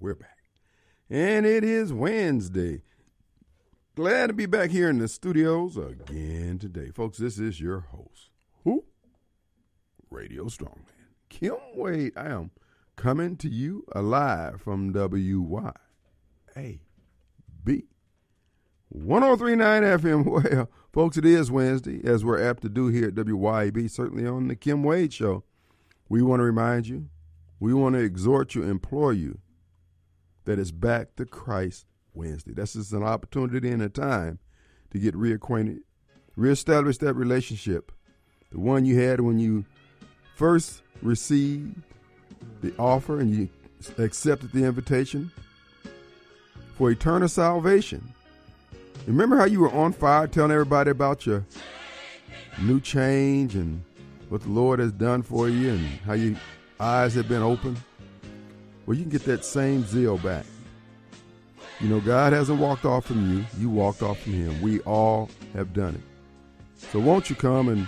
we're back. And it is Wednesday. Glad to be back here in the studios again today. Folks, this is your host. Who? Radio Strongman. Kim Wade. I am coming to you alive from WYAB 1039 FM. Well, folks, it is Wednesday, as we're apt to do here at WYAB, certainly on the Kim Wade Show. We want to remind you, we want to exhort you, implore you that it's back to Christ Wednesday. This is an opportunity and a time to get reacquainted, reestablish that relationship, the one you had when you first received the offer and you accepted the invitation for eternal salvation. Remember how you were on fire telling everybody about your new change and what the Lord has done for you and how your eyes have been opened? Well, you can get that same zeal back. You know, God hasn't walked off from you, you walked off from Him. We all have done it. So, won't you come and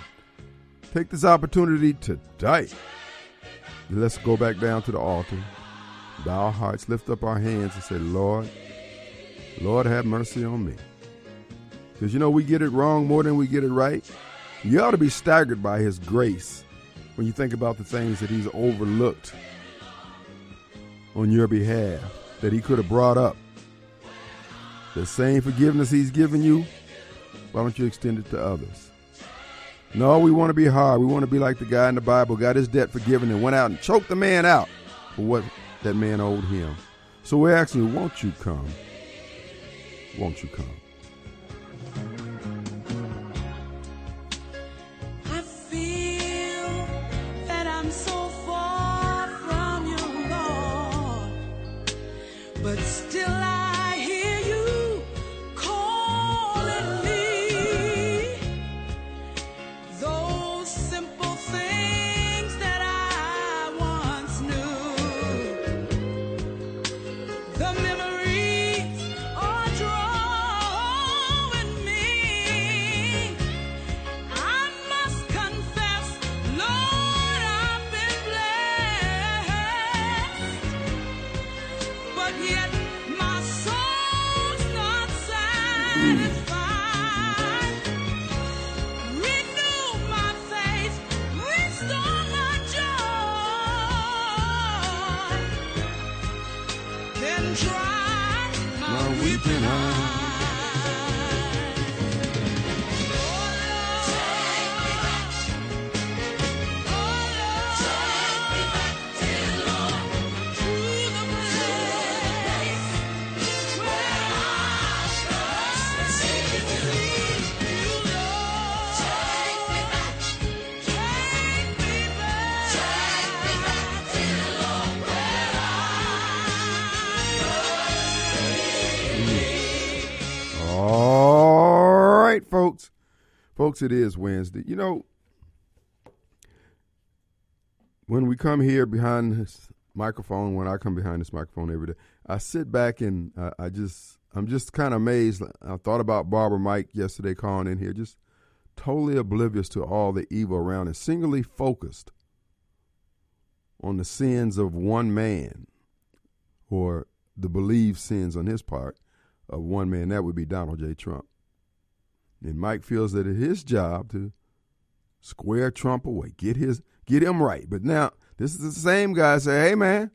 take this opportunity today? Let's go back down to the altar, bow our hearts, lift up our hands, and say, Lord, Lord, have mercy on me. Because you know, we get it wrong more than we get it right. You ought to be staggered by His grace when you think about the things that He's overlooked on your behalf, that He could have brought up the same forgiveness he's given you, why don't you extend it to others? No, we want to be hard. We want to be like the guy in the Bible, got his debt forgiven and went out and choked the man out for what that man owed him. So we're asking won't you come? Won't you come? Yeah. yet. Folks, it is Wednesday. You know, when we come here behind this microphone, when I come behind this microphone every day, I sit back and I, I just, I'm just kind of amazed. I thought about Barbara Mike yesterday calling in here, just totally oblivious to all the evil around and singly focused on the sins of one man or the believed sins on his part of one man. That would be Donald J. Trump. And Mike feels that it's his job to square Trump away, get his get him right. But now this is the same guy say, "Hey man,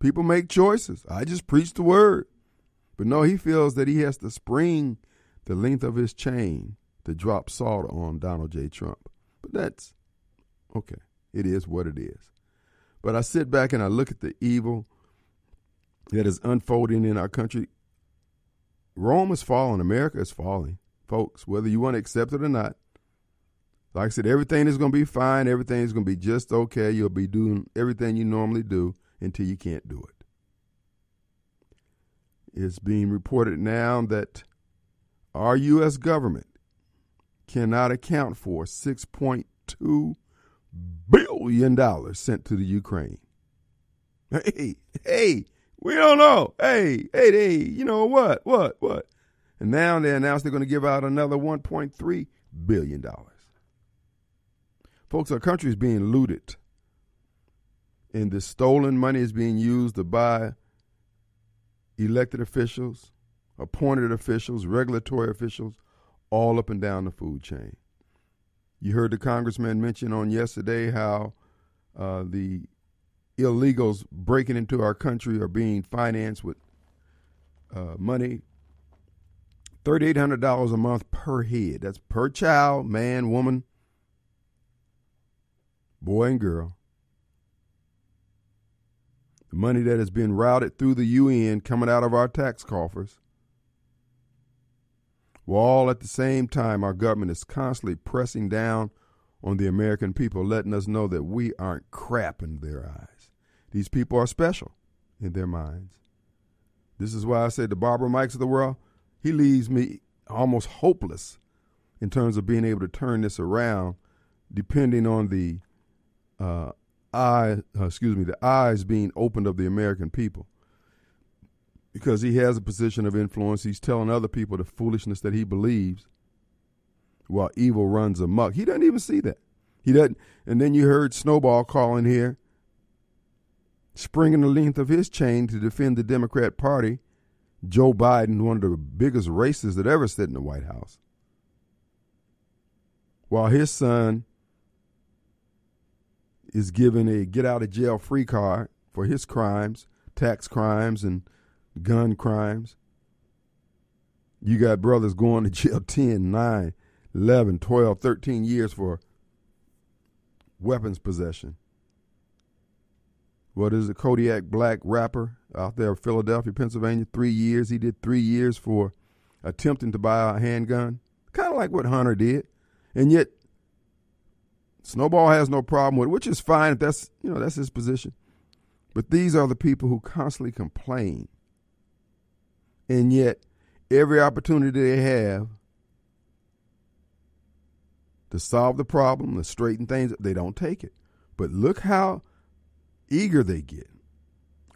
people make choices. I just preach the word." But no, he feels that he has to spring the length of his chain to drop salt on Donald J. Trump. But that's okay. It is what it is. But I sit back and I look at the evil that is unfolding in our country. Rome is falling. America is falling folks, whether you want to accept it or not. Like I said, everything is going to be fine. Everything is going to be just okay. You'll be doing everything you normally do until you can't do it. It's being reported now that our U.S. government cannot account for $6.2 billion sent to the Ukraine. Hey, hey, we don't know. Hey, hey, hey, you know what, what, what? And now they announced they're going to give out another $1.3 billion. Folks, our country is being looted. And the stolen money is being used to buy elected officials, appointed officials, regulatory officials, all up and down the food chain. You heard the congressman mention on yesterday how uh, the illegals breaking into our country are being financed with uh, money $3,800 a month per head. That's per child, man, woman, boy, and girl. The money that has been routed through the UN coming out of our tax coffers. While at the same time, our government is constantly pressing down on the American people, letting us know that we aren't crap in their eyes. These people are special in their minds. This is why I say the Barbara Mikes of the world, he leaves me almost hopeless in terms of being able to turn this around, depending on the uh, eye, uh, excuse me, the eyes being opened of the American people. Because he has a position of influence, he's telling other people the foolishness that he believes, while evil runs amok. He doesn't even see that. He doesn't. And then you heard Snowball calling here, springing the length of his chain to defend the Democrat Party Joe Biden, one of the biggest racists that ever sit in the White House, while his son is given a get out of jail free card for his crimes, tax crimes, and gun crimes. You got brothers going to jail 10, 9, 11, 12, 13 years for weapons possession what is it, Kodiak Black rapper out there in Philadelphia, Pennsylvania, three years. He did three years for attempting to buy a handgun, kind of like what Hunter did. And yet, Snowball has no problem with it, which is fine if that's, you know, that's his position. But these are the people who constantly complain. And yet, every opportunity they have to solve the problem, to straighten things, they don't take it. But look how eager they get,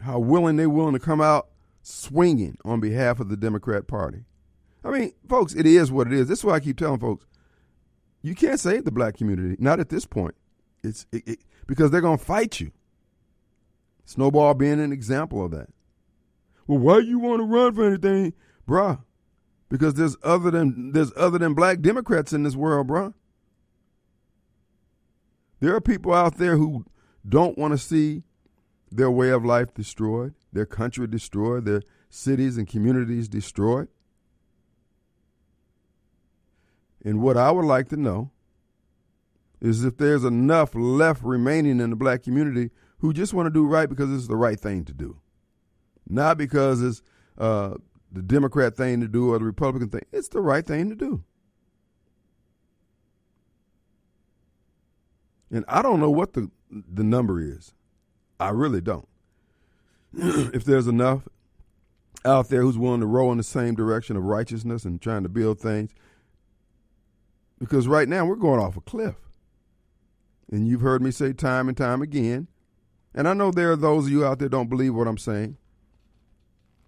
how willing they're willing to come out swinging on behalf of the Democrat Party. I mean, folks, it is what it is. This is why I keep telling folks, you can't save the black community, not at this point. It's it, it, because they're going to fight you. Snowball being an example of that. Well, why you want to run for anything, bruh? Because there's other than there's other than black Democrats in this world, bruh. There are people out there who don't want to see their way of life destroyed, their country destroyed, their cities and communities destroyed. And what I would like to know is if there's enough left remaining in the black community who just want to do right because it's the right thing to do, not because it's uh, the Democrat thing to do or the Republican thing. It's the right thing to do. And I don't know what the the number is. I really don't. if there's enough out there who's willing to row in the same direction of righteousness and trying to build things, because right now we're going off a cliff. And you've heard me say time and time again, and I know there are those of you out there don't believe what I'm saying.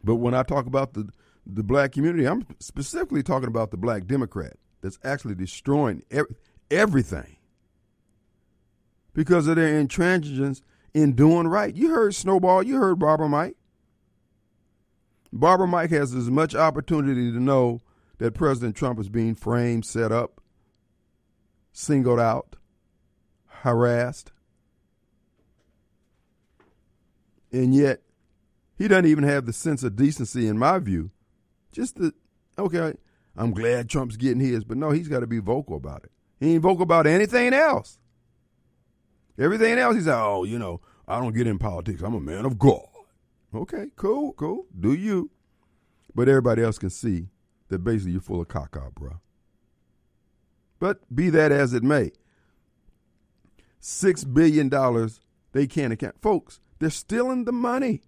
But when I talk about the the black community, I'm specifically talking about the black Democrat that's actually destroying every, everything because of their intransigence in doing right. You heard Snowball, you heard Barbara Mike. Barbara Mike has as much opportunity to know that President Trump is being framed, set up, singled out, harassed. And yet, he doesn't even have the sense of decency, in my view. Just the, okay, I'm glad Trump's getting his, but no, he's got to be vocal about it. He ain't vocal about anything else. Everything else, he's like, oh, you know, I don't get in politics. I'm a man of God. Okay, cool, cool. Do you? But everybody else can see that basically you're full of caca, bro. But be that as it may, six billion dollars they can't account. Folks, they're stealing the money.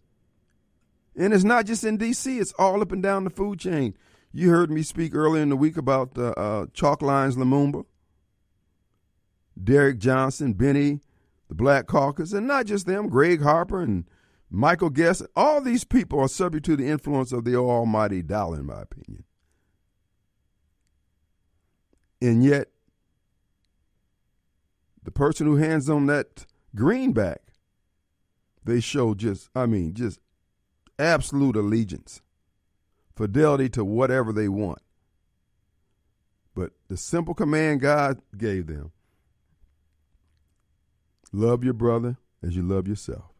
And it's not just in D.C., it's all up and down the food chain. You heard me speak earlier in the week about the uh, Chokwe Lumumba, Derrick Johnson, Bennie the Black Caucus, and not just them, Gregg Harper and Michael Guest, all these people are subject to the influence of the almighty dollar, in my opinion. And yet, the person who hands on that greenback, they show just, I mean, just absolute allegiance, fidelity to whatever they want. But the simple command God gave them love your brother as you love yourself.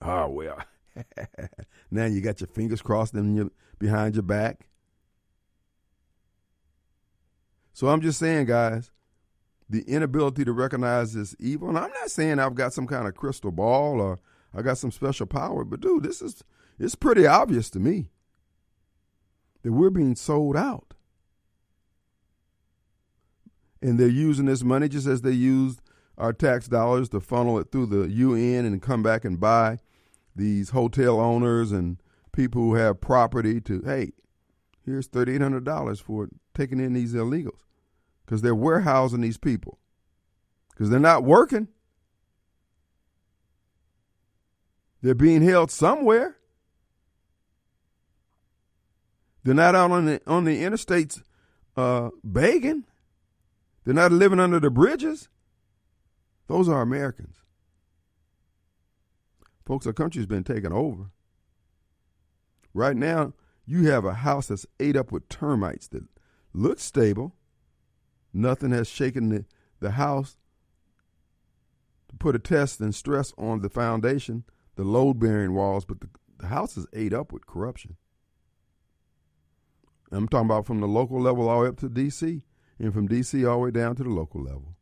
Oh, well. now you got your fingers crossed in your, behind your back. So I'm just saying, guys, the inability to recognize this evil, and I'm not saying I've got some kind of crystal ball or I got some special power, but dude, this is it's pretty obvious to me that we're being sold out. And they're using this money just as they used our tax dollars to funnel it through the UN and come back and buy these hotel owners and people who have property to, hey, here's $3,800 for taking in these illegals because they're warehousing these people because they're not working. They're being held somewhere. They're not out on the on the interstates uh, begging. They're not living under the bridges. Those are Americans. Folks, our country's been taken over. Right now, you have a house that's ate up with termites that looks stable. Nothing has shaken the, the house to put a test and stress on the foundation, the load bearing walls, but the, the house is ate up with corruption. I'm talking about from the local level all the way up to D.C and from D.C. all the way down to the local level.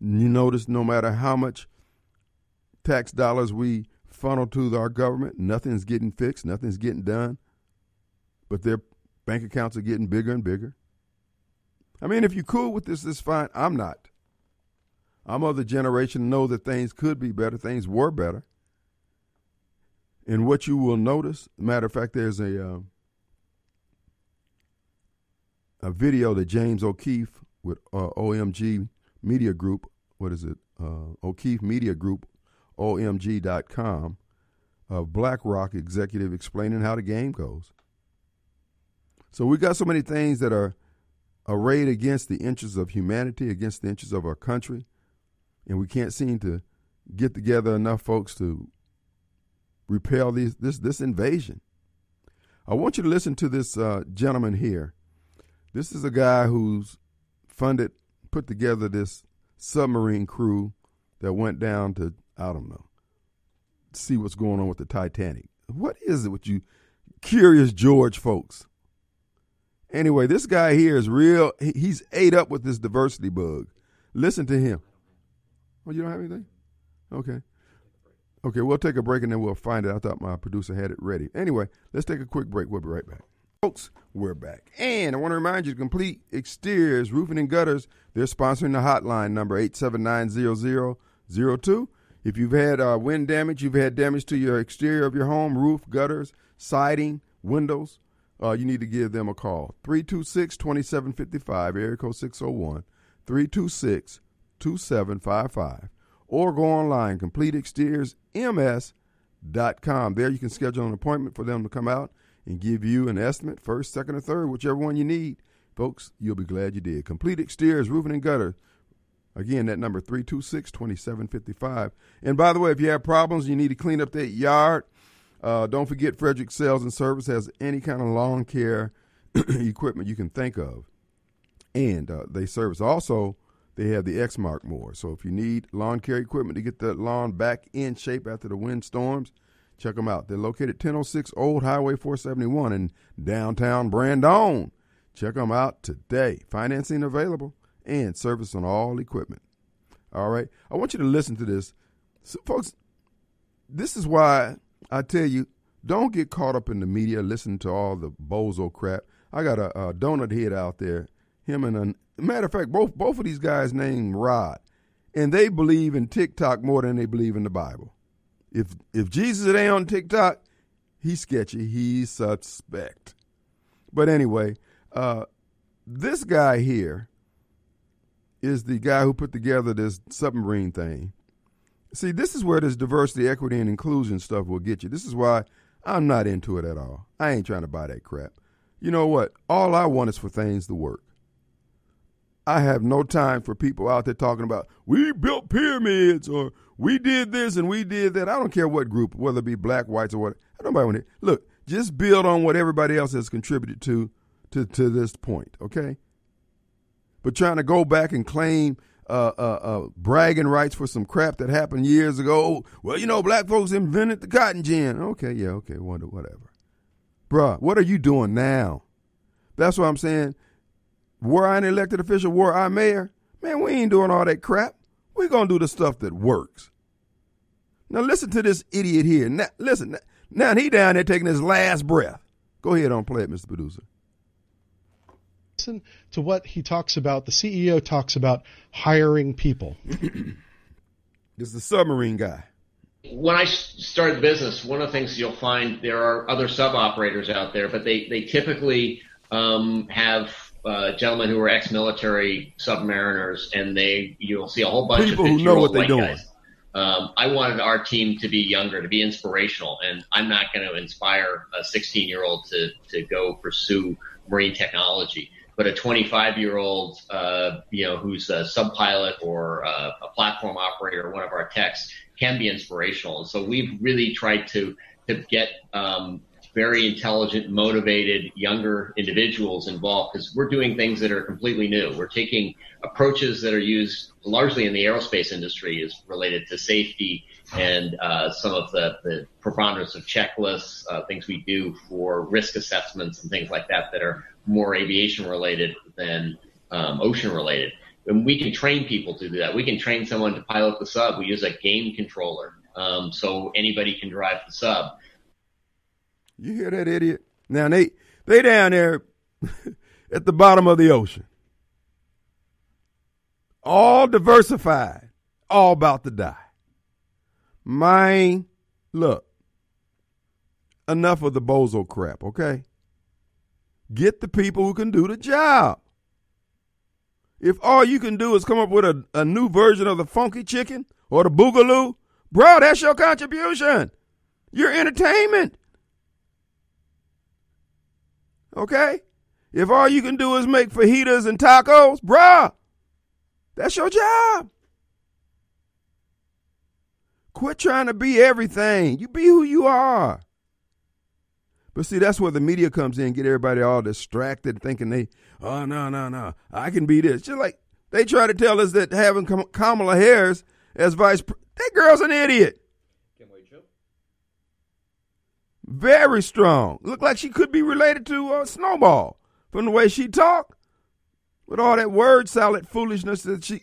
You notice no matter how much tax dollars we funnel to our government, nothing's getting fixed, nothing's getting done, but their bank accounts are getting bigger and bigger. I mean, if you're cool with this, it's fine. I'm not. I'm of the generation know that things could be better, things were better. And what you will notice, matter of fact, there's a uh, a video that James O'Keefe with uh, OMG Media Group, what is it? Uh, O'Keefe Media Group, OMG.com, of BlackRock executive explaining how the game goes. So we got so many things that are arrayed against the interests of humanity, against the interests of our country, and we can't seem to get together enough folks to repel these, this this invasion. I want you to listen to this uh, gentleman here this is a guy who's funded, put together this submarine crew that went down to, I don't know, see what's going on with the Titanic. What is it with you curious George folks? Anyway, this guy here is real. He's ate up with this diversity bug. Listen to him. Oh, you don't have anything? Okay. Okay, we'll take a break and then we'll find it. I thought my producer had it ready. Anyway, let's take a quick break. We'll be right back. Folks, we're back. And I want to remind you to complete exteriors, roofing and gutters. They're sponsoring the hotline number 879-0002. If you've had uh, wind damage, you've had damage to your exterior of your home, roof, gutters, siding, windows, uh, you need to give them a call. 326-2755, area code 601, 326-2755. Or go online, completeexteriorsms.com. There you can schedule an appointment for them to come out and give you an estimate, first, second, or third, whichever one you need. Folks, you'll be glad you did. Complete exteriors, roofing, and gutter. Again, that number 326 2755. And by the way, if you have problems, you need to clean up that yard. Uh, don't forget Frederick Sales and Service has any kind of lawn care equipment you can think of. And uh, they service also, they have the Exmark more. So if you need lawn care equipment to get the lawn back in shape after the wind storms, Check them out. They're located 1006 Old Highway 471 in downtown Brandon. Check them out today. Financing available and service on all equipment. All right. I want you to listen to this. So, folks, this is why I tell you don't get caught up in the media listening to all the bozo crap. I got a, a donut head out there. Him and a matter of fact, both both of these guys named Rod, and they believe in TikTok more than they believe in the Bible. If if Jesus ain't on TikTok, he's sketchy. He's suspect. But anyway, uh, this guy here is the guy who put together this submarine thing. See, this is where this diversity, equity, and inclusion stuff will get you. This is why I'm not into it at all. I ain't trying to buy that crap. You know what? All I want is for things to work. I have no time for people out there talking about we built pyramids or we did this and we did that. I don't care what group, whether it be black, whites, or what. I don't want to look. Just build on what everybody else has contributed to to to this point, okay? But trying to go back and claim uh, uh, uh, bragging rights for some crap that happened years ago. Well, you know, black folks invented the cotton gin. Okay, yeah, okay, wonder whatever. Bruh, what are you doing now? That's what I'm saying. Were I an elected official, were I mayor, man, we ain't doing all that crap. We're going to do the stuff that works. Now, listen to this idiot here. Now, listen, now he down there taking his last breath. Go ahead on play it, Mr. Producer. Listen to what he talks about. The CEO talks about hiring people. this is the submarine guy. When I started the business, one of the things you'll find there are other sub operators out there, but they, they typically um, have uh, gentlemen who are ex-military submariners, and they you'll see a whole bunch of People of who know what they're doing. Guys. Um, I wanted our team to be younger, to be inspirational, and I'm not going to inspire a 16 year old to to go pursue marine technology. But a 25 year old, uh, you know, who's a sub pilot or a, a platform operator, one of our techs, can be inspirational. And so we've really tried to to get um, very intelligent, motivated, younger individuals involved because we're doing things that are completely new. We're taking approaches that are used largely in the aerospace industry is related to safety and uh, some of the, the preponderance of checklists, uh, things we do for risk assessments and things like that that are more aviation related than um, ocean related. And we can train people to do that. We can train someone to pilot the sub. We use a game controller. Um, so anybody can drive the sub. You hear that idiot? Now they they down there at the bottom of the ocean. All diversified, all about to die. Mine, look, enough of the bozo crap, okay? Get the people who can do the job. If all you can do is come up with a, a new version of the funky chicken or the boogaloo, bro, that's your contribution. Your entertainment. Okay? If all you can do is make fajitas and tacos, bruh, that's your job. Quit trying to be everything. You be who you are. But see, that's where the media comes in, get everybody all distracted, thinking they, oh, no, no, no, I can be this. Just like they try to tell us that having Kamala Harris as vice that girl's an idiot. Very strong. Look like she could be related to uh, Snowball from the way she talked. With all that word salad foolishness that she.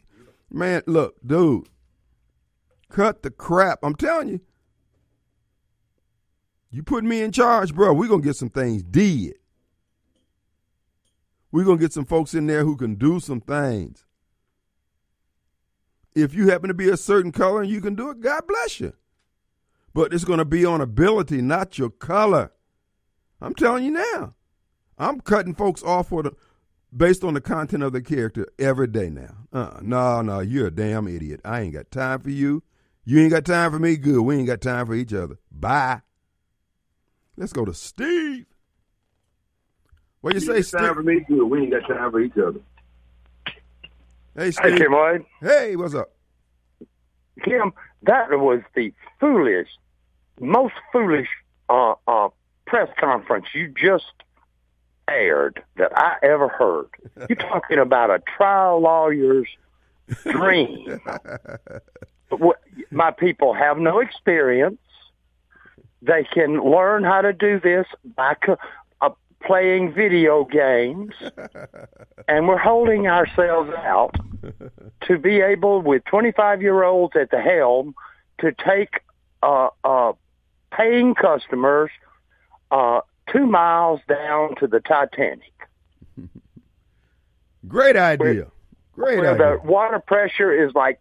Man, look, dude. Cut the crap. I'm telling you. You put me in charge, bro. We're going to get some things did. We're going to get some folks in there who can do some things. If you happen to be a certain color and you can do it, God bless you but it's going to be on ability, not your color. I'm telling you now. I'm cutting folks off for the based on the content of the character every day now. Uh, no, no, you're a damn idiot. I ain't got time for you. You ain't got time for me. Good. We ain't got time for each other. Bye. Let's go to Steve. What you, you say, Steve? Time for me. Good. We ain't got time for each other. Hey, Steve. Hey, Kim Hey, what's up? Kim, that was the foolish most foolish uh, uh, press conference you just aired that I ever heard. You're talking about a trial lawyer's dream. My people have no experience. They can learn how to do this by uh, playing video games, and we're holding ourselves out to be able, with 25 year olds at the helm, to take uh, uh, paying customers uh, two miles down to the Titanic. Great idea. Great where idea. The water pressure is like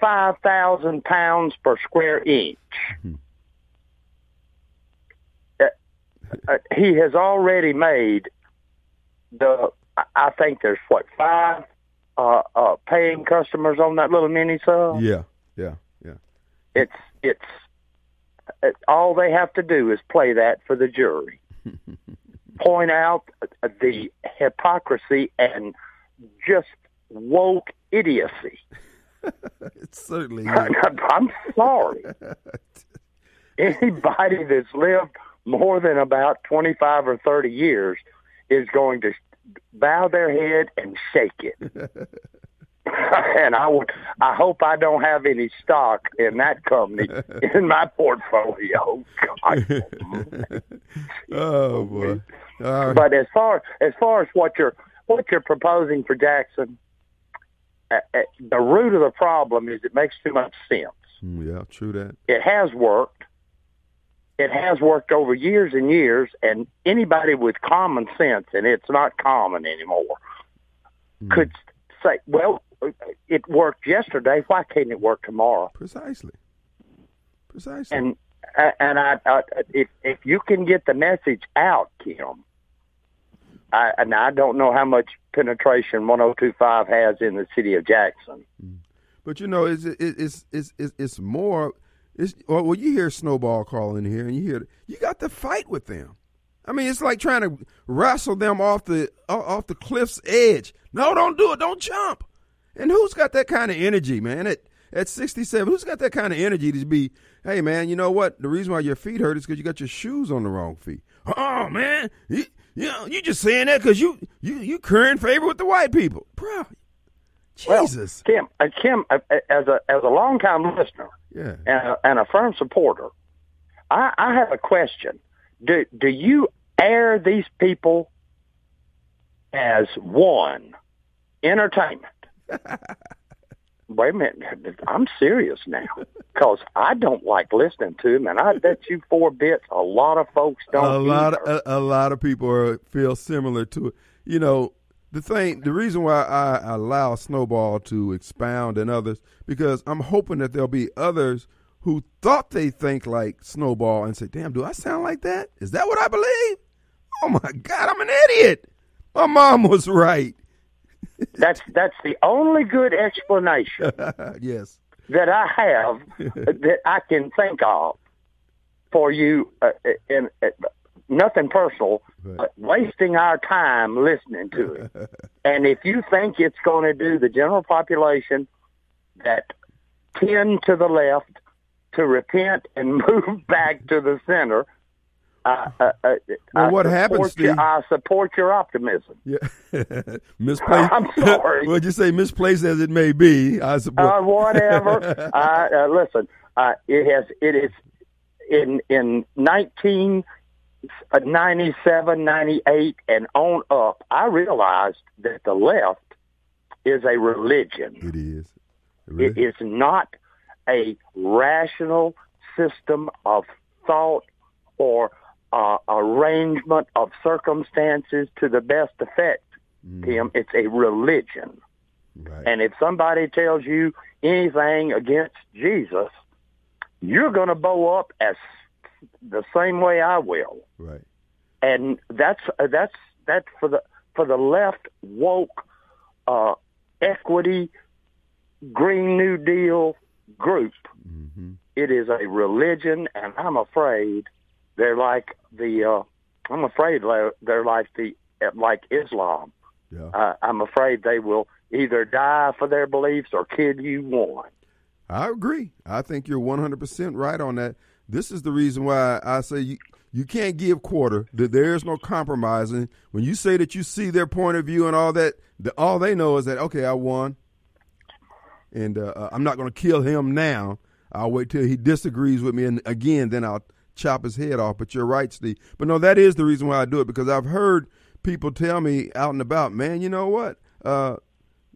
5,000 pounds per square inch. Mm-hmm. Uh, uh, he has already made the, I think there's what, five uh, uh, paying customers on that little mini sub? Yeah, yeah, yeah. It's, it's, all they have to do is play that for the jury. Point out the hypocrisy and just woke idiocy. it certainly I'm sorry. Anybody that's lived more than about 25 or 30 years is going to bow their head and shake it. and I would, I hope I don't have any stock in that company in my portfolio. oh boy! But as far as far as what you're what you're proposing for Jackson, uh, uh, the root of the problem is it makes too much sense. Mm, yeah, true that. It has worked. It has worked over years and years, and anybody with common sense, and it's not common anymore, mm. could say, "Well, it worked yesterday. Why can't it work tomorrow?" Precisely. Precisely. And and I, I if if you can get the message out, Kim, I, and I don't know how much penetration 1025 has in the city of Jackson. Mm. But you know, it's it's it's it's, it's more. It's well, you hear Snowball calling here, and you hear you got to fight with them. I mean, it's like trying to wrestle them off the off the cliff's edge. No, don't do it. Don't jump. And who's got that kind of energy, man? At at 67, who's got that kind of energy to be, hey, man, you know what? The reason why your feet hurt is because you got your shoes on the wrong feet. Oh, man, you, you know, you just saying that because you, you, you current favor with the white people. Bro, Jesus. Well, Kim, uh, Kim, uh, as a, as a longtime listener yeah. and, a, and a firm supporter, I, I have a question. Do, do you air these people as one entertainment? Wait a minute, I'm serious now because I don't like listening to them, and I bet you four bits a lot of folks don't. A lot, of, a, a, lot of people are, feel similar to it. You know, the thing, the reason why I allow Snowball to expound and others because I'm hoping that there'll be others who thought they think like Snowball and say, "Damn, do I sound like that? Is that what I believe? Oh my God, I'm an idiot. My mom was right." that's that's the only good explanation. yes. That I have that I can think of for you, uh, and uh, nothing personal, but wasting our time listening to it. and if you think it's going to do the general population that tend to the left to repent and move back to the center, uh, uh, uh, well, I what happens? Your, I support your optimism. Yeah, misplaced. I'm sorry. Would you say misplaced as it may be? I support. Uh, whatever. uh, listen, it has. It is in in nineteen ninety seven, ninety eight, and on up. I realized that the left is a religion. It is. It is not a rational system of thought or uh, arrangement of circumstances to the best effect, mm. Tim. It's a religion. Right. And if somebody tells you anything against Jesus, you're going to bow up as the same way I will. Right. And that's uh, that's that's for the for the left woke uh, equity Green New Deal group. Mm-hmm. It is a religion, and I'm afraid they're like the. Uh, I'm afraid they're like the like Islam. Yeah. Uh, I'm afraid they will either die for their beliefs or kill you one. I agree. I think you're 100% right on that. This is the reason why I say you, you can't give quarter. That there is no compromising. When you say that you see their point of view and all that, the, all they know is that okay, I won, and uh, uh I'm not going to kill him now. I'll wait till he disagrees with me, and again, then I'll chop his head off. But you're right, Steve. But no, that is the reason why I do it because I've heard people tell me out and about, man, you know what? Uh,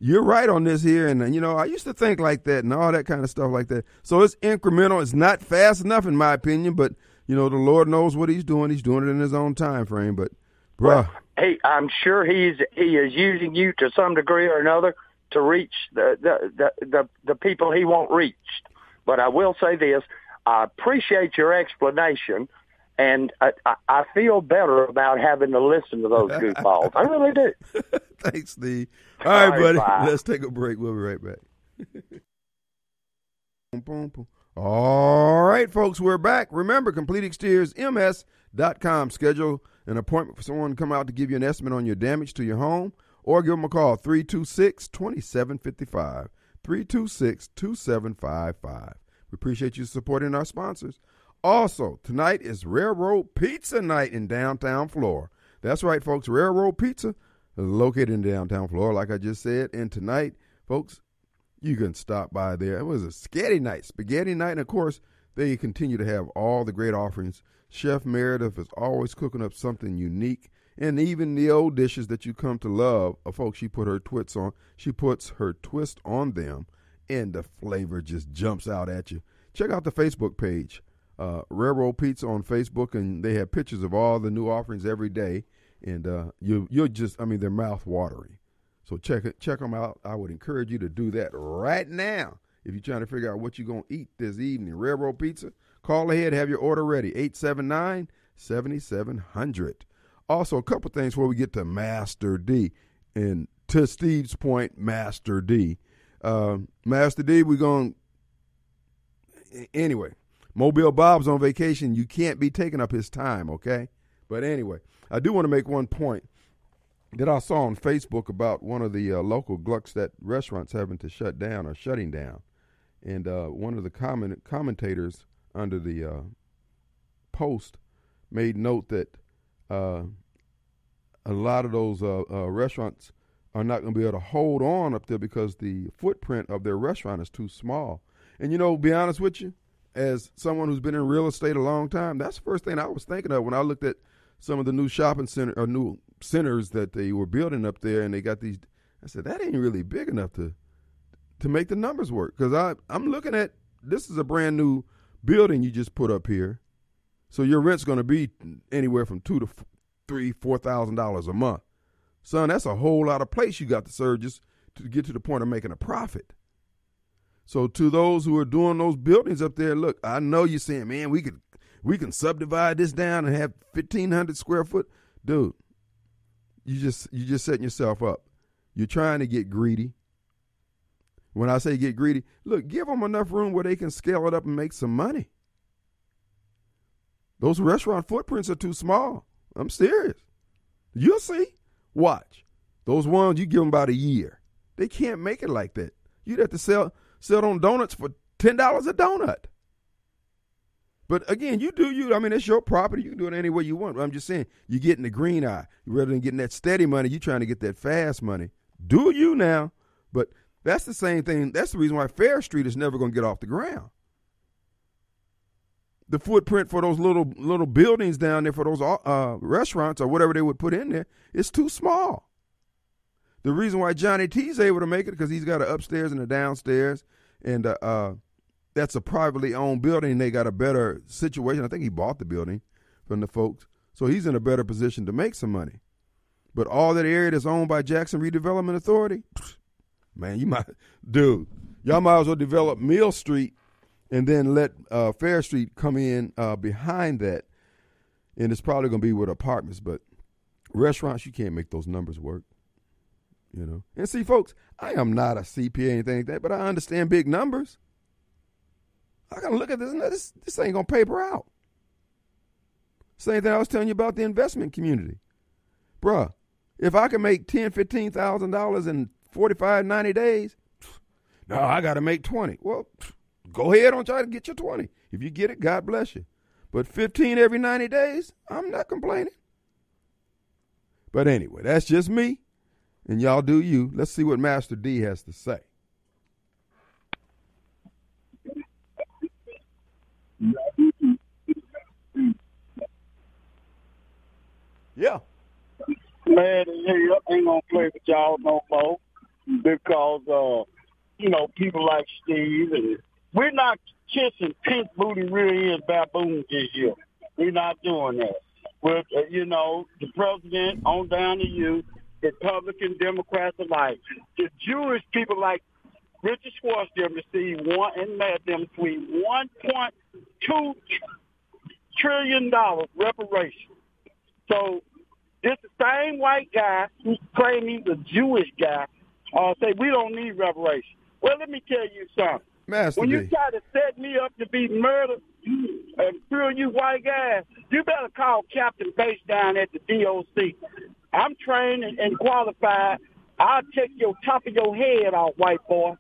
you're right on this here, and you know I used to think like that and all that kind of stuff like that. So it's incremental. It's not fast enough, in my opinion, but you know the Lord knows what He's doing. He's doing it in His own time frame. But, bruh, well, hey, I'm sure He's He is using you to some degree or another to reach the the the the, the people He won't reach. But I will say this: I appreciate your explanation, and I, I, feel better about having to listen to those goofballs. I really do. Thanks, Steve. All right, All buddy. Bye. Let's take a break. We'll be right back. All right, folks, we're back. Remember, CompleteExteriorsMS.com. Schedule an appointment for someone to come out to give you an estimate on your damage to your home or give them a call 326 2755. 326 2755. We appreciate you supporting our sponsors. Also, tonight is Railroad Pizza Night in downtown Flora. That's right, folks. Railroad Pizza located in downtown Flora, like I just said. And tonight, folks, you can stop by there. It was a spaghetti night, spaghetti night, and of course, they continue to have all the great offerings. Chef Meredith is always cooking up something unique, and even the old dishes that you come to love, uh, folks, she put her twist on. She puts her twist on them, and the flavor just jumps out at you. Check out the Facebook page, uh, Railroad Pizza on Facebook, and they have pictures of all the new offerings every day, and uh, you you'll just, I mean, they're mouth watering. So check it, check them out. I would encourage you to do that right now. If you're trying to figure out what you're going to eat this evening, Railroad Pizza, call ahead, have your order ready. 879 7700. Also, a couple things before we get to Master D. And to Steve's point, Master D. Uh, Master D, we're going anyway. Mobile Bob's on vacation. You can't be taking up his time, okay? But anyway, I do want to make one point that I saw on Facebook about one of the uh, local Gluckstadt restaurants having to shut down or shutting down. And uh, one of the comment- commentators under the uh, post made note that uh, a lot of those uh, uh, restaurants are not going to be able to hold on up there because the footprint of their restaurant is too small. And you know, be honest with you, as someone who's been in real estate a long time, that's the first thing I was thinking of when I looked at some of the new shopping center or new centers that they were building up there, and they got these. I said that ain't really big enough to to make the numbers work because I I'm looking at this is a brand new building you just put up here, so your rent's going to be anywhere from two to f- three four thousand dollars a month. Son, that's a whole lot of place you got to serve just to get to the point of making a profit. So to those who are doing those buildings up there, look, I know you're saying, man, we could we can subdivide this down and have fifteen hundred square foot. Dude, you just you just setting yourself up. You're trying to get greedy. When I say get greedy, look, give them enough room where they can scale it up and make some money. Those restaurant footprints are too small. I'm serious. You'll see. Watch. Those ones you give them about a year. They can't make it like that. You'd have to sell sell on donuts for ten dollars a donut. But again, you do you. I mean, it's your property. You can do it any way you want. I'm just saying, you're getting the green eye rather than getting that steady money. You're trying to get that fast money. Do you now? But that's the same thing. That's the reason why Farish Street is never going to get off the ground. The footprint for those little little buildings down there for those uh, restaurants or whatever they would put in there is too small. The reason why Johnny T's able to make it because he's got an upstairs and a downstairs, and uh, uh, that's a privately owned building. They got a better situation. I think he bought the building from the folks, so he's in a better position to make some money. But all that area that's owned by Jackson Redevelopment Authority, man, you might, dude, y'all might as well develop Mill Street and then let uh, Farish Street come in uh, behind that, and it's probably going to be with apartments. But restaurants, you can't make those numbers work. You know, and see, folks, I am not a CPA or anything like that, but I understand big numbers. I gotta look at this. This this ain't gonna paper out. Same thing I was telling you about the investment community, bruh. If I can make ten, fifteen thousand dollars in 45, 90 days, no, I got to make twenty. Well, go ahead on try to get your twenty. If you get it, God bless you. But fifteen every ninety days, I'm not complaining. But anyway, that's just me, and y'all do you. Let's see what Master D has to say. Yeah. Man, I ain't gonna play with y'all no more because uh, you know people like Steve and we're not kissing pink booty rear end baboons this year. We're not doing that. With uh, you know the president on down to you, Republican, Democrats alike, the Jewish people like Richard Schwartz them receive one and met them between one point two trillion dollars reparations. So this the same white guy who's claiming he's a Jewish guy uh, say we don't need reparations. Well, let me tell you something. Master when D. you try to set me up to be murdered and screw you white guys, you better call Captain Bates down at the DOC. I'm trained and, qualified I'll take your top of your head off, white boy.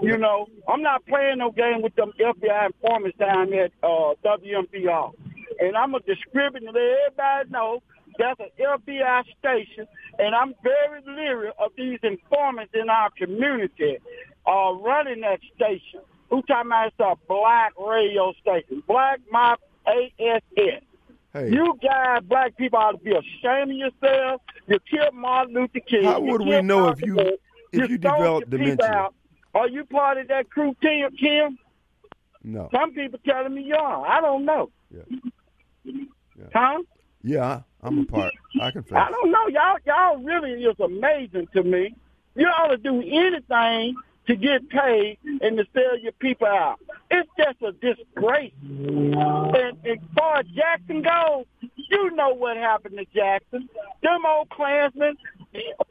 You know, I'm not playing no game with them FBI informants down at uh, WMPR. And I'm distribute and let everybody know that's an FBI station. And I'm very leery of these informants in our community uh, running that station. Who talking about it's a black radio station? Black Mob ASS. Hey, You guys, black people, ought to be ashamed of yourselves. You killed Martin Luther King. How would we know if you- if you developed dementia? out. Are you part of that crew, Kim? Kim? no. Some people telling me you are. I don't know. Yeah. Yeah. Huh? Yeah, I'm a part. I confess. I don't know. Y'all, y'all really is amazing to me. You ought to do anything to get paid and to sell your people out. It's just a disgrace. And as far as Jackson goes, you know what happened to Jackson. Them old Klansmen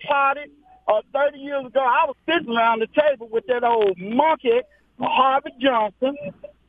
plotted uh, 30 years ago. I was sitting around the table with that old monkey, Harvey Johnson.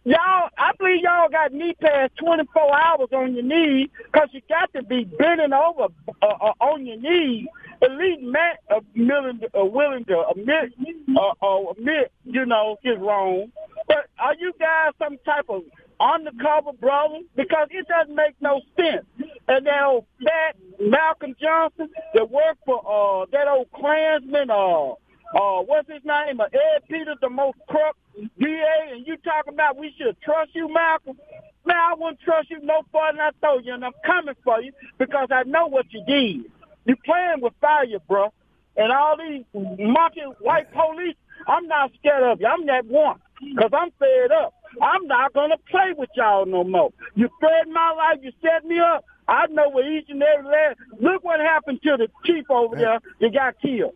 Y'all, I believe y'all got knee pads 24 hours on your knees because you got to be bending over uh, uh, on your knees. At least Matt uh, willing, uh, willing to admit, uh, uh, admit, you know, his wrong. But are you guys some type of undercover brother? Because it doesn't make no sense. And that old fat Malcolm Johnson that worked for uh, that old Klansman, uh, uh, what's his name? Uh, Ed Peters, the most corrupt DA, and you talking about we should trust you, Malcolm? Man, I wouldn't trust you no further than I told you, and I'm coming for you because I know what you did. You playing with fire, bro. And all these monkey white police, I'm not scared of you. I'm that one because I'm fed up. I'm not to play with y'all no more. You fed my life. You set me up. I know where each and every last. Look what happened to the chief over there. You got killed.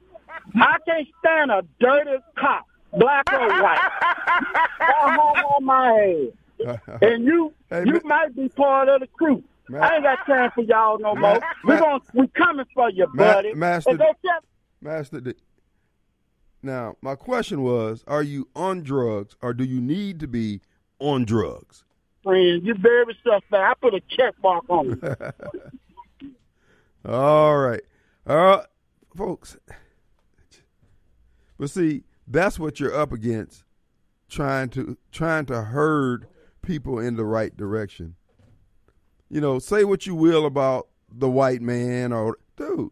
I can't stand a dirty cop, black or white. Home on my head. And you, Hey, you Ma- might be part of the crew. Ma- I ain't got time for y'all no more. We're Ma- going we coming for you, buddy. Master- Master D. Now, my question was, are you on drugs or do you need to be on drugs? friends, you very suspect. I put a check mark on it. All right. All right, folks. But see, that's what you're up against trying to trying to herd people in the right direction. You know, say what you will about the white man or dude.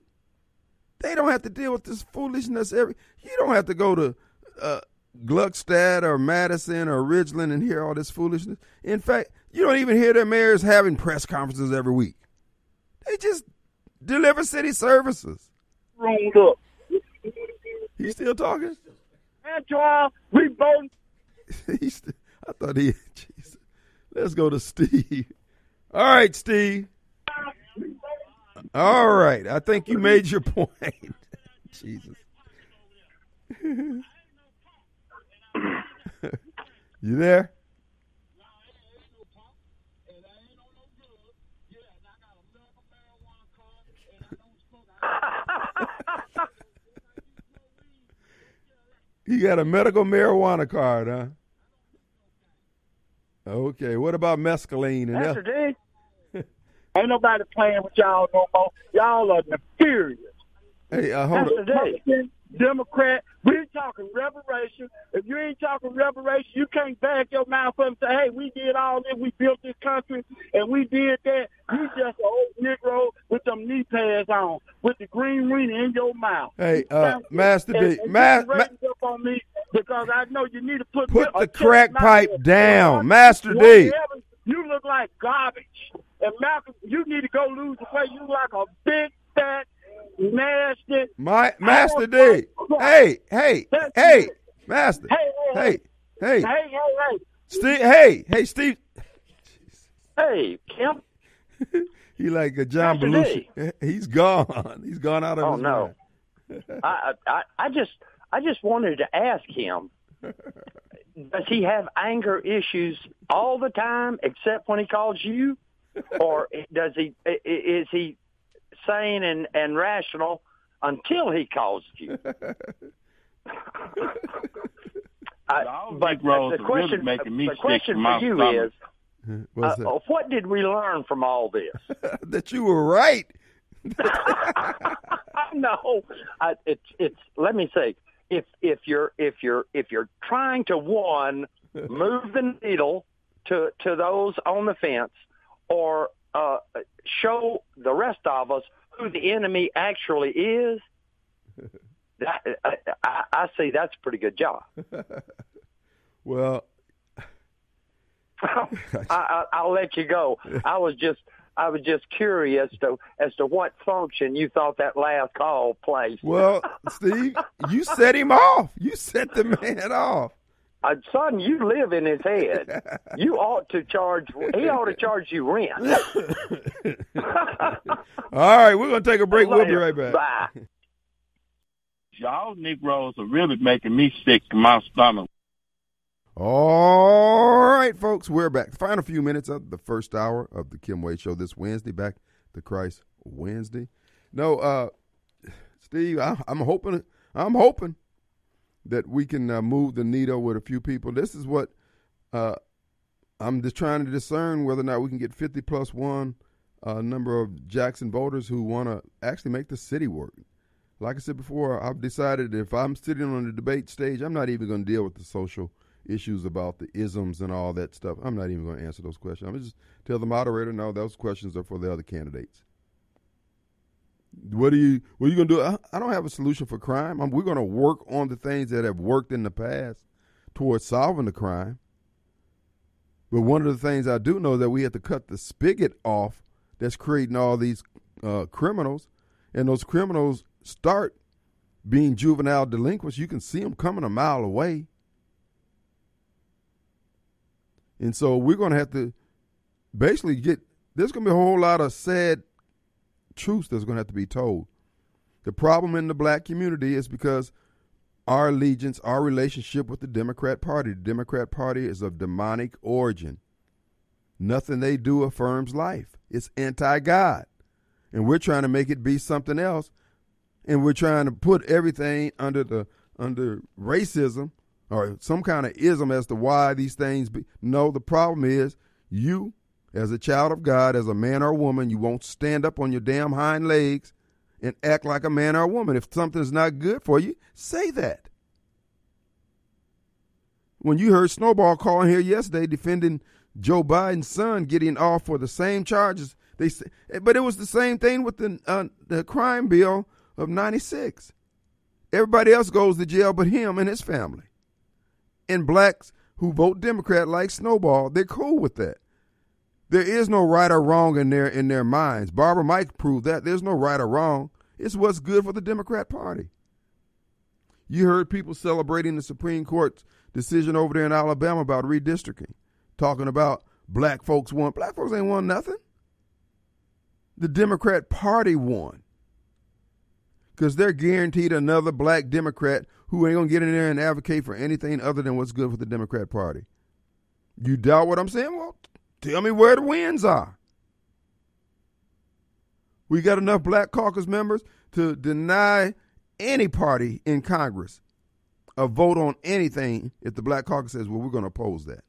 They don't have to deal with this foolishness every you don't have to go to uh Gluckstadt or Madison or Ridgeland and hear all this foolishness. In fact, you don't even hear their mayors having press conferences every week. They just deliver city services. Rolled up. He's still talking? Antoine, we. He's st- I thought he. Jesus. Let's go to Steve. All right, Steve. All right. I think you made your point. Jesus. you there? You got a medical marijuana card, huh? Okay. What about mescaline and Master el- D. Ain't nobody playing with y'all no more. Y'all are nefarious. Hey, uh, hold Master on. Republican, Democrat, we're talking reparation. If you ain't talking reparation, you can't back your mouth up and say, hey, we did all this, we built this country, and we did that. You just an old Negro with them knee pads on, with the green ring in your mouth. Hey, uh, Master D, and Ma- up on me because I know you need to put Put the crack pipe there. down, Master D. You look like garbage. And Malcolm, you need to go lose the weight. You look like a big, fat, nasty. My Master D. Hey, hey, hey. Master. Hey, hey, Hey, hey, Hey, hey, hey. Steve. Hey, hey, Steve. Hey, Kim. He like a John Master Belushi. He's gone. He's gone out of Oh his no. I, I I just I just wanted to ask him. Does he have anger issues all the time, except when he calls you, or does he? Is he sane and and rational until he calls you? I, All but Negroes the are really question, making me the question for you stomach. is, What's uh, what did we learn from all this? that? that you were right. no, I, it's it's. Let me say, if if you're if you're if you're trying to one move the needle to to those on the fence, or uh, show the rest of us who the enemy actually is, that, I, I, I see that's a pretty good job. well, I, I, I'll let you go. I was just I was just curious to as to what function you thought that last call played. Well, Steve, you set him off. You set the man off. Uh, son, you live in his head. You ought to charge. He ought to charge you rent. All right, we're gonna take a break. We'll be right back. Bye. Y'all Negroes are really making me sick to my stomach. All right, folks, we're back. Final few minutes of the first hour of the Kim Wade Show this Wednesday. Back to Christ Wednesday. No, uh, Steve, I, I'm hoping. I'm hoping that we can uh, move the needle with a few people. This is what uh, I'm just trying to discern whether or not we can get 50 plus one uh, number of Jackson voters who want to actually make the city work. Like I said before, I've decided if I'm sitting on the debate stage, I'm not even going to deal with the social issues about the isms and all that stuff. I'm not even going to answer those questions. I'm just tell the moderator, no, those questions are for the other candidates. What are you what are you going to do? I, I, don't have a solution for crime. I'm, we're going to work on the things that have worked in the past towards solving the crime. But one of the things I do know that we have to cut the spigot off that's creating all these uh, criminals, and those criminals start being juvenile delinquents. You can see them coming a mile away. And so we're going to have to basically get, there's going to be a whole lot of sad truths that's going to have to be told. The problem in the black community is because our allegiance, our relationship with the Democrat Party, the Democrat Party is of demonic origin. Nothing they do affirms life. It's anti God. And we're trying to make it be something else. And we're trying to put everything under the under racism or some kind of ism as to why these things be. No, the problem is you, as a child of God, as a man or woman, you won't stand up on your damn hind legs and act like a man or a woman. If something's not good for you, say that. When you heard Snowball calling here yesterday defending Joe Biden's son getting off for the same charges, they say, but it was the same thing with the uh, the crime bill of '96. Everybody else goes to jail but him and his family and blacks who vote Democrat like Snowball, they're cool with that. There is no right or wrong in their in their minds. Barbara Mike proved that. There's no right or wrong. It's what's good for the Democrat Party. You heard people celebrating the Supreme Court's decision over there in Alabama about redistricting, talking about black folks won. Black folks ain't won nothing. The Democrat Party won because they're guaranteed another black Democrat who ain't gonna get in there and advocate for anything other than what's good for the Democrat Party. You doubt what I'm saying? Well, tell me where the wins are. We got enough black caucus members to deny any party in Congress a vote on anything if the black caucus says, well, we're going to oppose that.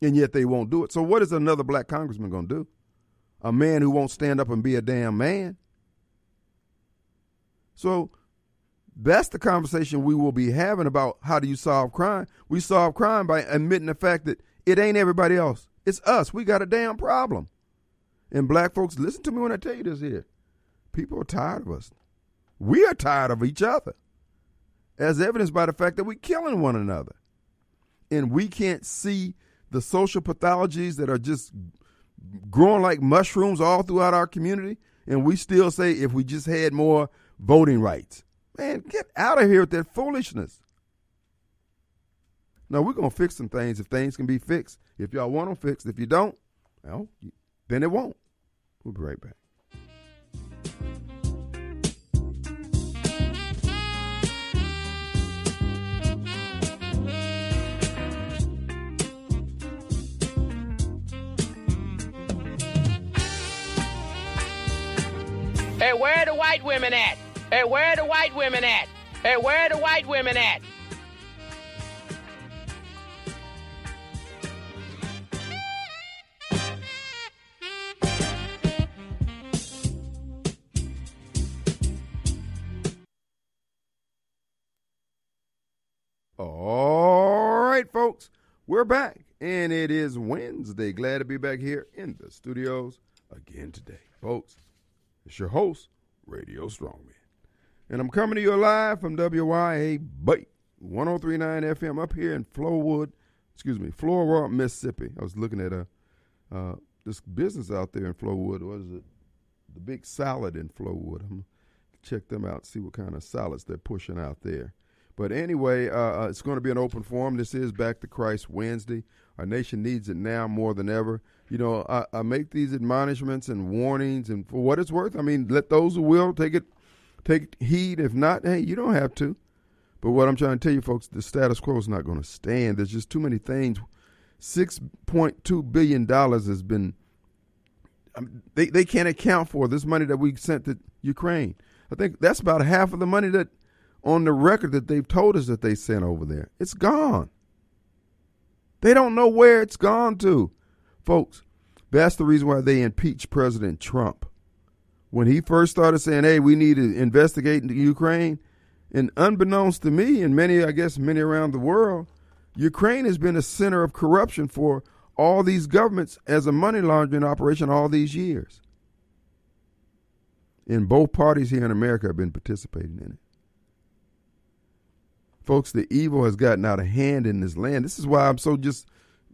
And yet they won't do it. So, what is another black congressman going to do? A man who won't stand up and be a damn man? So, that's the conversation we will be having about how do you solve crime. We solve crime by admitting the fact that it ain't everybody else. It's us. We got a damn problem. And black folks, listen to me when I tell you this here. People are tired of us. We are tired of each other. As evidenced by the fact that we're killing one another. And we can't see the social pathologies that are just growing like mushrooms all throughout our community. And we still say if we just had more voting rights Man, get out of here with that foolishness. No, we're going to fix some things if things can be fixed. If y'all want them fixed. If you don't, well, then it won't. We'll be right back. Hey, where are the white women at? Hey, where are the white women at? Hey, where are the white women at? All right, folks, we're back, and it is Wednesday. Glad to be back here in the studios again today, folks. It's your host, Radio Strongman, and I'm coming to you live from WYAB 1039 FM up here in Flowood, excuse me, Flora, Mississippi. I was looking at a uh, this business out there in Flowood. What is it? The Big Salad in Flowood. I'm check them out, see what kind of salads they're pushing out there. But anyway, uh, uh, it's going to be an open forum. This is Back to Christ Wednesday. Our nation needs it now more than ever. You know, I, I, make these admonishments and warnings, and for what it's worth, I mean, let those who will take it, take heed. If not, hey, you don't have to. But what I'm trying to tell you, folks, the status quo is not going to stand. There's just too many things. Six point two billion dollars has been. Um, they they can't account for this money that we sent to Ukraine. I think that's about half of the money that on the record that they've told us that they sent over there. It's gone. They don't know where it's gone to. Folks, that's the reason why they impeached President Trump. When he first started saying, hey, we need to investigate into Ukraine, and unbeknownst to me and many, I guess, many around the world, Ukraine has been a center of corruption for all these governments as a money laundering operation all these years. And both parties here in America have been participating in it. Folks, the evil has gotten out of hand in this land. This is why I'm so just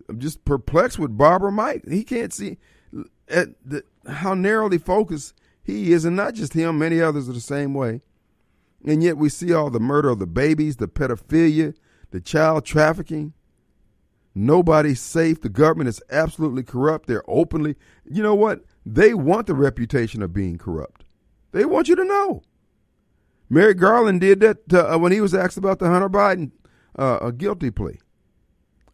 I'm just perplexed with Barbara Mike. He can't see at the, how narrowly focused he is, and not just him, many others are the same way. And yet we see all the murder of the babies, the pedophilia, the child trafficking. Nobody's safe. The government is absolutely corrupt. They're openly, you know what? They want the reputation of being corrupt. They want you to know. Merrick Garland did that to, uh, when he was asked about the Hunter Biden uh, a guilty plea.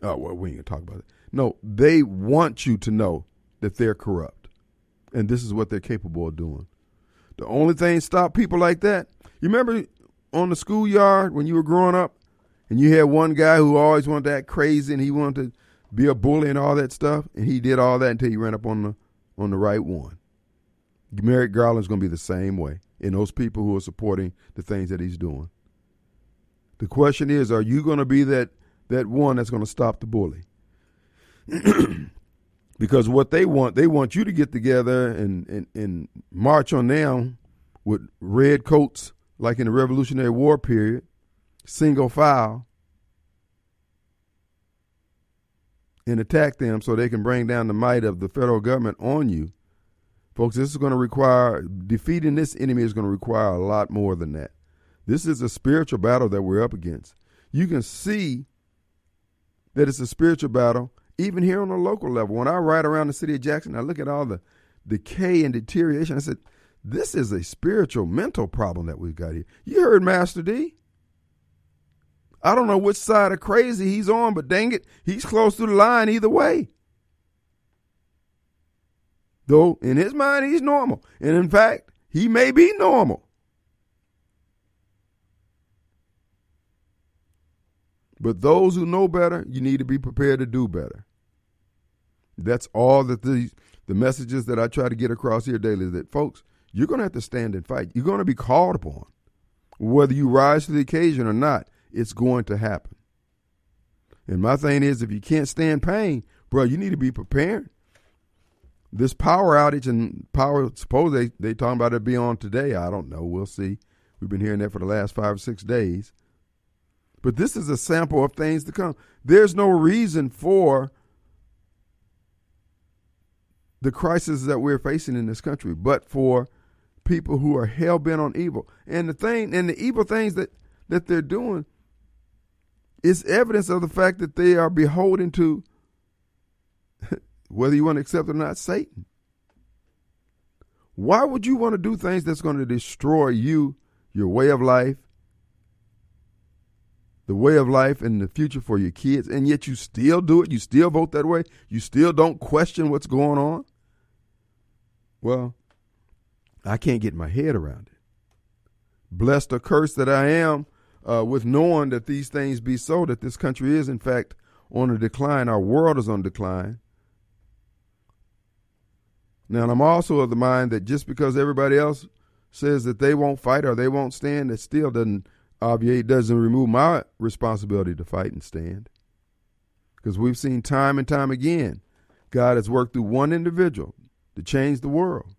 Oh, well, we ain't going to talk about it. No, they want you to know that they're corrupt. And this is what they're capable of doing. The only thing stop people like that, you remember on the schoolyard when you were growing up and you had one guy who always wanted to act crazy and he wanted to be a bully and all that stuff, and he did all that until he ran up on the on the right one. Merrick Garland's going to be the same way in those people who are supporting the things that he's doing. The question is, are you going to be that that one that's going to stop the bully? because what they want, they want you to get together and, and, and march on them with red coats like in the Revolutionary War period, single file, and attack them so they can bring down the might of the federal government on you Folks, this is going to require, defeating this enemy is going to require a lot more than that. This is a spiritual battle that we're up against. You can see that it's a spiritual battle even here on a local level. When I ride around the city of Jackson, I look at all the decay and deterioration. I said, this is a spiritual, mental problem that we've got here. You heard Master D. I don't know which side of crazy he's on, but dang it, he's close to the line either way. Though in his mind, he's normal. And in fact, he may be normal. But those who know better, you need to be prepared to do better. That's all that the the messages that I try to get across here daily that folks, you're going to have to stand and fight. You're going to be called upon. Whether you rise to the occasion or not, it's going to happen. And my thing is, if you can't stand pain, bro, you need to be prepared this power outage and power suppose they they talking about it be on today. I don't know. We'll see. We've been hearing that for the last five or six days. But this is a sample of things to come. There's no reason for the crisis that we're facing in this country but for people who are hell-bent on evil. And the thing and the evil things that that they're doing is evidence of the fact that they are beholden to whether you want to accept it or not, Satan. Why would you want to do things that's going to destroy you, your way of life, the way of life and the future for your kids, and yet you still do it? You still vote that way? You still don't question what's going on? Well, I can't get my head around it. Blessed or cursed that I am uh, with knowing that these things be so, that this country is, in fact, on a decline. Our world is on decline. Now, I'm also of the mind that just because everybody else says that they won't fight or they won't stand, it still doesn't obviate doesn't remove my responsibility to fight and stand. Because we've seen time and time again, God has worked through one individual to change the world.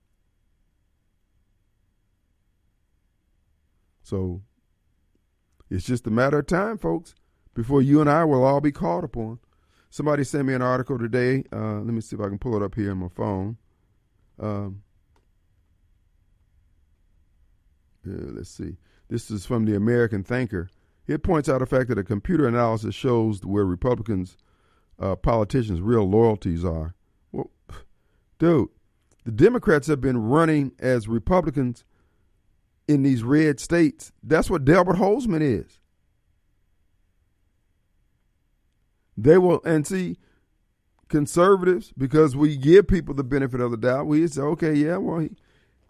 So it's just a matter of time, folks, before you and I will all be called upon. Somebody sent me an article today. Uh, let me see if I can pull it up here on my phone. Um, let's see. This is from the American Thinker. It points out the fact that a computer analysis shows where Republicans, uh, politicians' real loyalties are. Well, dude, the Democrats have been running as Republicans in these red states. That's what Delbert Hosemann is. They will, and see, conservatives, because we give people the benefit of the doubt, we say, okay, yeah, well, he,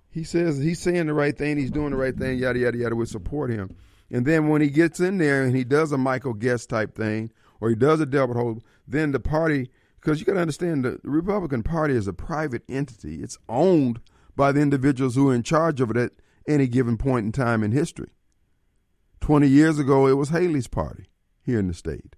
he says he's saying the right thing, he's doing the right thing, yada, yada, yada, we support him. And then when he gets in there and he does a Michael Guest type thing, or he does a Delbert Hosemann, then the party, because you got to understand the Republican Party is a private entity. It's owned by the individuals who are in charge of it at any given point in time in history. 20 years ago, it was Haley's party here in the state.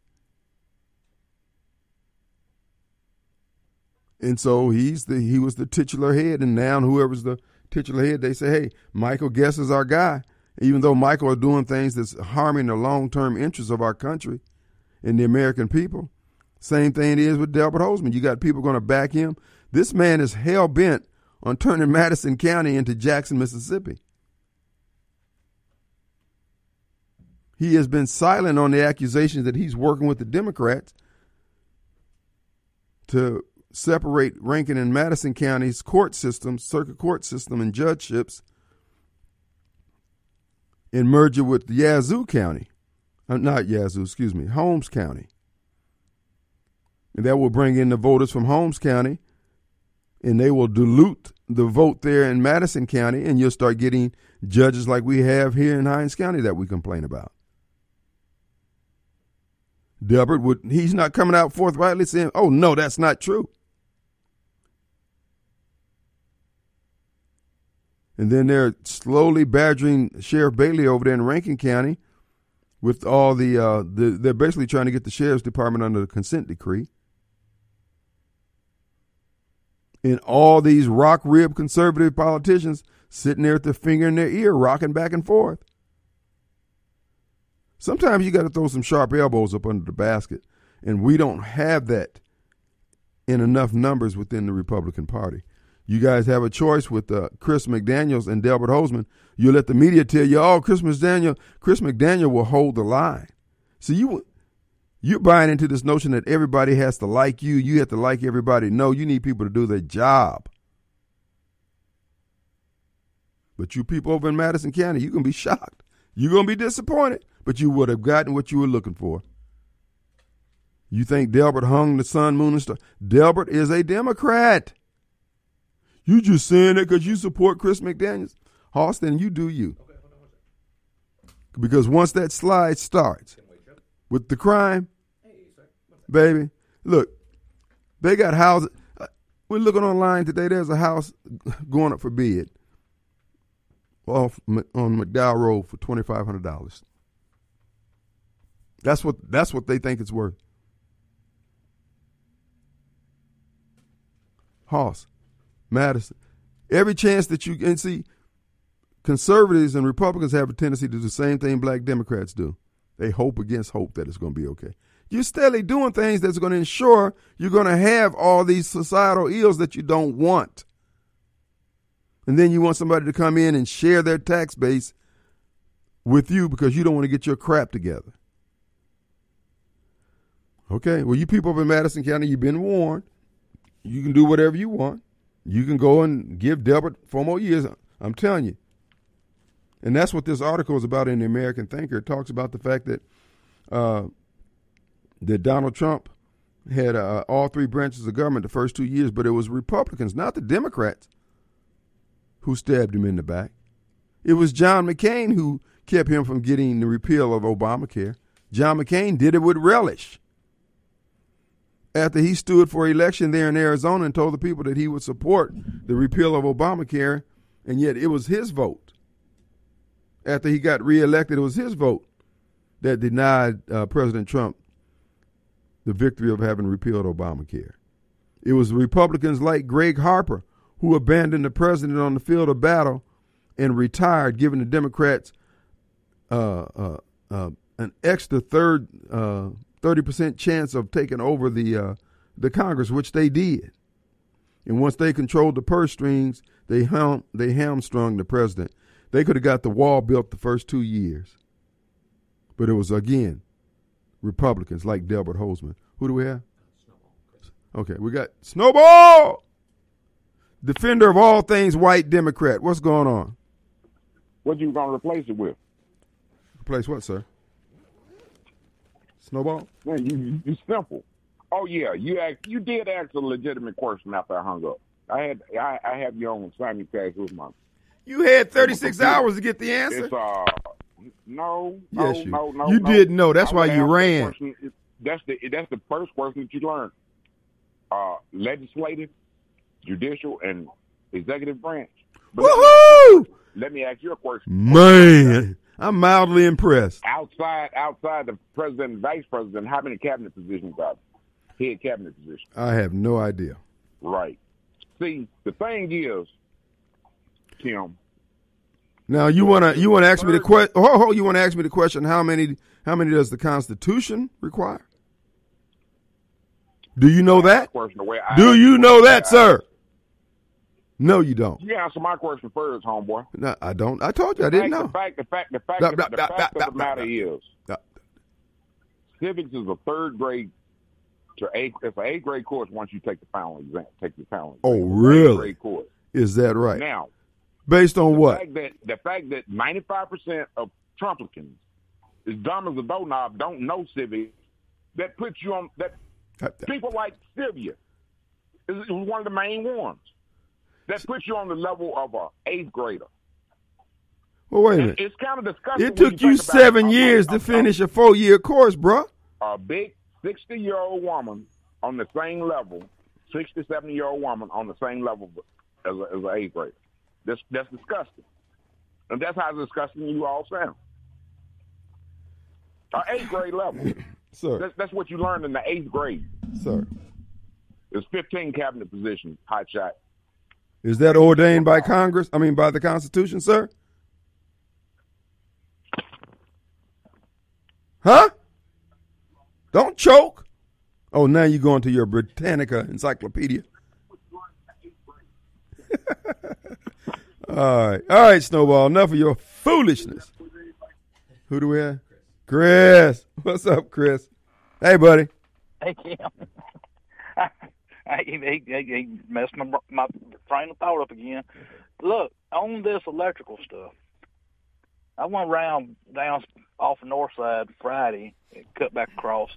And so he's the he was the titular head, and now whoever's the titular head, they say, "Hey, Michael Guest is our guy." Even though Michael is doing things that's harming the long term interests of our country and the American people, same thing it is with Delbert Hosemann. You got people going to back him. This man is hell bent on turning Madison County into Jackson, Mississippi. He has been silent on the accusations that he's working with the Democrats to separate Rankin and Madison counties' court systems, circuit court system, and judgeships, and merge it with Yazoo County. Uh, not Yazoo, excuse me, Holmes County. And that will bring in the voters from Holmes County, and they will dilute the vote there in Madison County, and you'll start getting judges like we have here in Hinds County that we complain about. Delbert would he's not coming out forthrightly saying, "Oh no, that's not true." And then they're slowly badgering Sheriff Bailey over there in Rankin County with all the, uh, the they're basically trying to get the sheriff's department under the consent decree. And all these rock rib conservative politicians sitting there with their finger in their ear, rocking back and forth. Sometimes you got to throw some sharp elbows up under the basket, and we don't have that in enough numbers within the Republican Party. You guys have a choice with uh, Chris McDaniels and Delbert Hosemann. You let the media tell you, "Oh, Chris McDaniel, Chris McDaniel will hold the line." So you you're buying into this notion that everybody has to like you. You have to like everybody. No, you need people to do their job. But you people over in Madison County, you're gonna be shocked. You're gonna be disappointed, but you would have gotten what you were looking for. You think Delbert hung the sun, moon, and star? Delbert is a Democrat. You just saying it because you support Chris McDaniels. Austin, you do you. Because once that slide starts with the crime, baby, look, they got houses. Uh, we're looking online today. There's a house going up for bid off on McDowell Road for twenty five hundred dollars. That's what that's what they think it's worth. Hoss, Madison. Every chance that you can see, conservatives and Republicans have a tendency to do the same thing black Democrats do. They hope against hope that it's going to be okay. You're steadily doing things that's going to ensure you're going to have all these societal ills that you don't want. And then you want somebody to come in and share their tax base with you because you don't want to get your crap together. Okay, well, you people up in Madison County, you've been warned. You can do whatever you want. You can go and give Delbert four more years. I'm telling you. And that's what this article is about in the American Thinker. It talks about the fact that uh, that Donald Trump had uh, all three branches of government the first two years, but it was Republicans, not the Democrats, who stabbed him in the back. It was John McCain who kept him from getting the repeal of Obamacare. John McCain did it with relish after he stood for election there in Arizona and told the people that he would support the repeal of Obamacare, and yet it was his vote. after he got reelected. It was his vote that denied uh, President Trump the victory of having repealed Obamacare. It was Republicans like Gregg Harper who abandoned the president on the field of battle and retired, giving the Democrats uh, uh, uh, an extra third uh, thirty percent chance of taking over the uh, the Congress, which they did. And once they controlled the purse strings, they ham they hamstrung the president. They could have got the wall built the first two years, but it was again Republicans like Delbert Hosemann. Who do we have? Okay, we got Snowball, defender of all things white Democrat. What's going on? What you gonna replace it with? Replace what, sir? Snowball? Man, you, you, you simple. Oh yeah, you ask, you did ask a legitimate question after I hung up. I had I, I have you on simulcast with my. You had 36 hours to get the answer. It's uh no no Yes, you- no no. you no. did know. That's I why you ask that ran. question. That's the that's the first question that you learned. Uh, legislative, judicial, and executive branch. But Woohoo! Let me ask you a question. Man, I'm mildly impressed. Outside outside the president and vice president, how many cabinet positions are there? Head cabinet positions. I have no idea. Right. See, the thing is, Kim, Now you wanna you wanna ask me the question? Oh, oh, you wanna ask me the question? How many how many does the Constitution require? Do you know that? question the way I Do you know that, sir? No, you don't. You answer my question first, homeboy. No, I don't. I told you I didn't know. The fact, the fact, the fact, the, blah, the blah, fact of the matter is, civics is a third grade to eighth. It's an eighth grade course once you take the final exam. Take the final. Oh, exam. Oh, really? Grade course. Is that right? Now, Based on the what? fact that the fact that ninety five percent of Trumplicans, as dumb as a doorknob, don't know civics. That puts you on that. People like Sylvia is, is one of the main ones. That puts you on the level of a eighth grader. Well, wait a minute. It's kind of disgusting. It took you about seven years to finish a four year course, bruh. a big 60 year old woman on the same level, 60, 70 year old woman on the same level as, a, as an eighth grader. That's, that's disgusting. And that's how disgusting you all sound. An eighth grade level. Sir, That's, that's what you learned in the eighth grade. sir. There's 15 cabinet positions, hot shot. Is that ordained by Congress? I mean, by the Constitution, sir? Huh? Don't choke. Oh, now you're going to your Britannica encyclopedia. All right. All right, Snowball. Enough of your foolishness. Who do we have? Chris. What's up, Chris? Hey, buddy. Hey, Kim. he, he, he, messed my, my train of thought up again. Look, on this electrical stuff, I went around down off the north side Friday, and cut back across.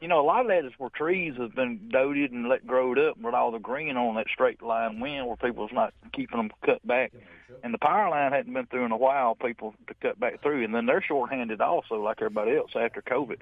You know, a lot of that is where trees have been doted and let growed up with all the green on that straight line wind where people's not keeping them cut back. And the power line hadn't been through in a while, people to cut back through. And then they're short-handed also, like everybody else, after COVID.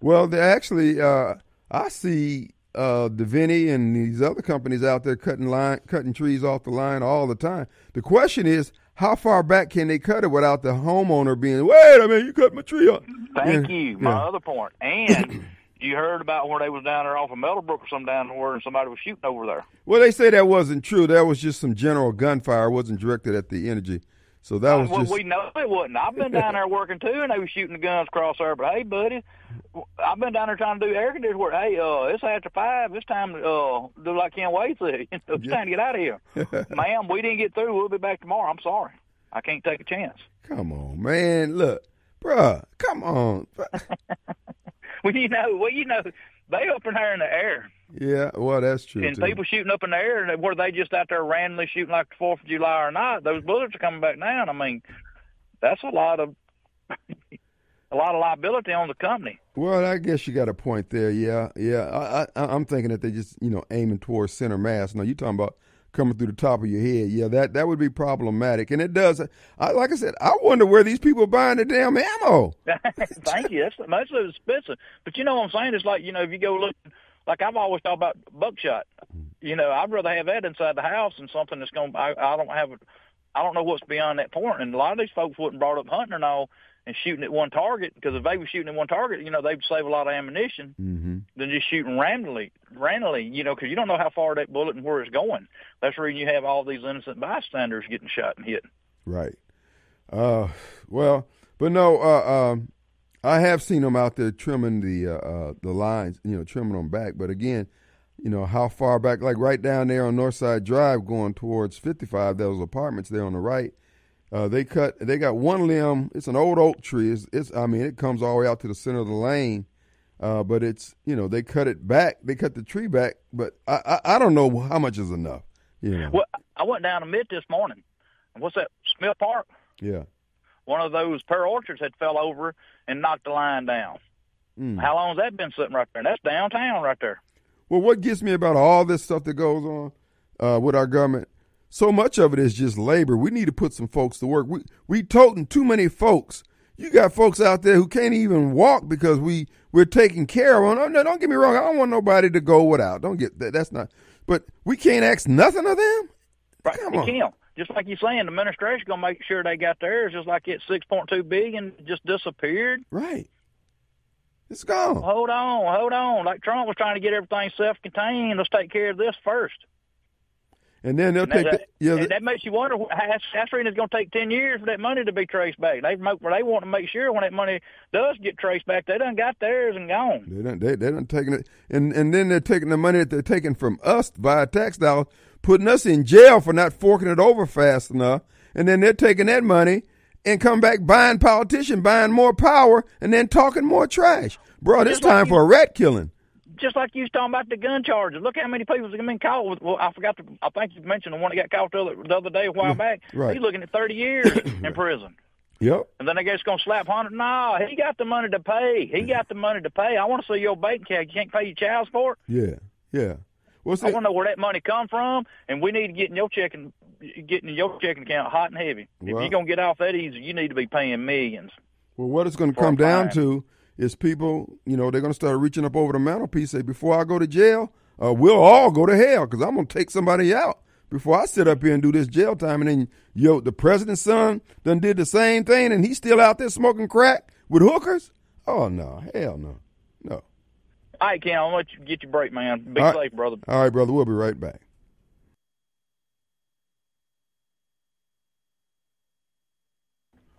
Well, actually, uh, I see uh, Davini and these other companies out there cutting line, cutting trees off the line all the time. The question is, how far back can they cut it without the homeowner being, wait a minute, you cut my tree off? Thank Yeah, you. My yeah. other point. And you heard about where they was down there off of Meadowbrook or some down where somebody was shooting over there. Well, they say that wasn't true. That was just some general gunfire. It wasn't directed at the energy. So that was well, just. we know it wasn't. I've been down there working too, and they was shooting the guns across there. But hey, buddy, I've been down there trying to do air conditioning work. Hey, uh, it's after five. It's time to uh, do like Kim Wade said. it's time to get out of here, ma'am. We didn't get through. We'll be back tomorrow. I'm sorry. I can't take a chance. Come on, man. Look, bruh, come on. Well, you know, well, you know, they up in there in the air. Yeah, well, that's true. and too. people shooting up in the air, and were they just out there randomly shooting like the Fourth of July or not? Those bullets are coming back down. I mean, that's a lot of a lot of liability on the company. Well, I guess you got a point there. Yeah, yeah. I, I, I'm thinking that they just, you know, aiming towards center mass. No, you talking about coming through the top of your head. Yeah, that that would be problematic, and it does. I, like I said, I wonder where these people are buying the damn ammo. Thank you. That's most of it's expensive, but you know what I'm saying? It's like you know if you go look, like I've always thought about buckshot. You know, I'd rather have that inside the house than something that's going. I, I don't have I don't know what's beyond that. And a lot of these folks wouldn't brought up hunting and all and shooting at one target because if they were shooting at one target, you know, they'd save a lot of ammunition Mm-hmm. than just shooting randomly, randomly, you know, because you don't know how far that bullet and where it's going. That's the reason you have all these innocent bystanders getting shot and hit. Right. Uh, well, but no, uh, um, I have seen them out there trimming the uh, uh, the lines, you know, trimming them back. But again, you know, how far back? Like right down there on Northside Drive, going towards 55, those apartments there on the right. Uh, they cut. They got one limb. It's an old oak tree. It's, it's. I mean, it comes all the way out to the center of the lane. Uh, but it's. You know, they cut it back. They cut the tree back. But I. I, I don't know how much is enough. You know. Well, I went down to mid this morning. What's that? Smith Park. Yeah. One of those pear orchards had fell over and knocked the line down. Mm. How long has that been sitting right there? That's downtown right there. Well, what gets me about all this stuff that goes on uh, with our government, so much of it is just labor. We need to put some folks to work. We we toting too many folks. You got folks out there who can't even walk because we we're taking care of them. No, don't get me wrong. I don't want nobody to go without. Don't get that. That's not. But we can't ask nothing of them. Right. Come on. can't. Just like you're saying, the administration gonna make sure they got theirs. Just like it, six point two billion just disappeared. Right. It's gone. Hold on, hold on. Like Trump was trying to get everything self-contained. Let's take care of this first. And then they'll And take that, the, yeah. and the- that makes you wonder. that's it's going to take ten years for that money to be traced back. They they want to make sure when that money does get traced back, they done got theirs and gone. They don't. They they don't taking it, and and then they're taking the money that they're taking from us via tax dollars, putting us in jail for not forking it over fast enough, and then they're taking that money and come back buying politician, buying more power, and then talking more trash, bro. It's time for a rat killing. Just like you was talking about the gun charges. Look how many people have been caught. With, well, I forgot to. I think you mentioned the one that got caught the other, the other day a while back. right. He's looking at thirty years in prison. Yep. And then they guess going to slap hundred. No, he got the money to pay. He got the money to pay. I want to see your bank account. You can't pay your child support. Yeah. Yeah. What's I want to know where that money come from, and we need to get in your checking, getting in your checking account hot and heavy. If you're gonna get off that easy, you need to be paying millions. Well, what it's going to come down to is people, you know, they're going to start reaching up over the mantelpiece. Say, before I go to jail, uh, we'll all go to hell because I'm going to take somebody out before I sit up here and do this jail time. And then, yo, the president's son done did the same thing, and he's still out there smoking crack with hookers. Oh no, hell no, no. All right, Ken, I'll let you get your break, man. Be All right. safe, brother. All right, brother, we'll be right back.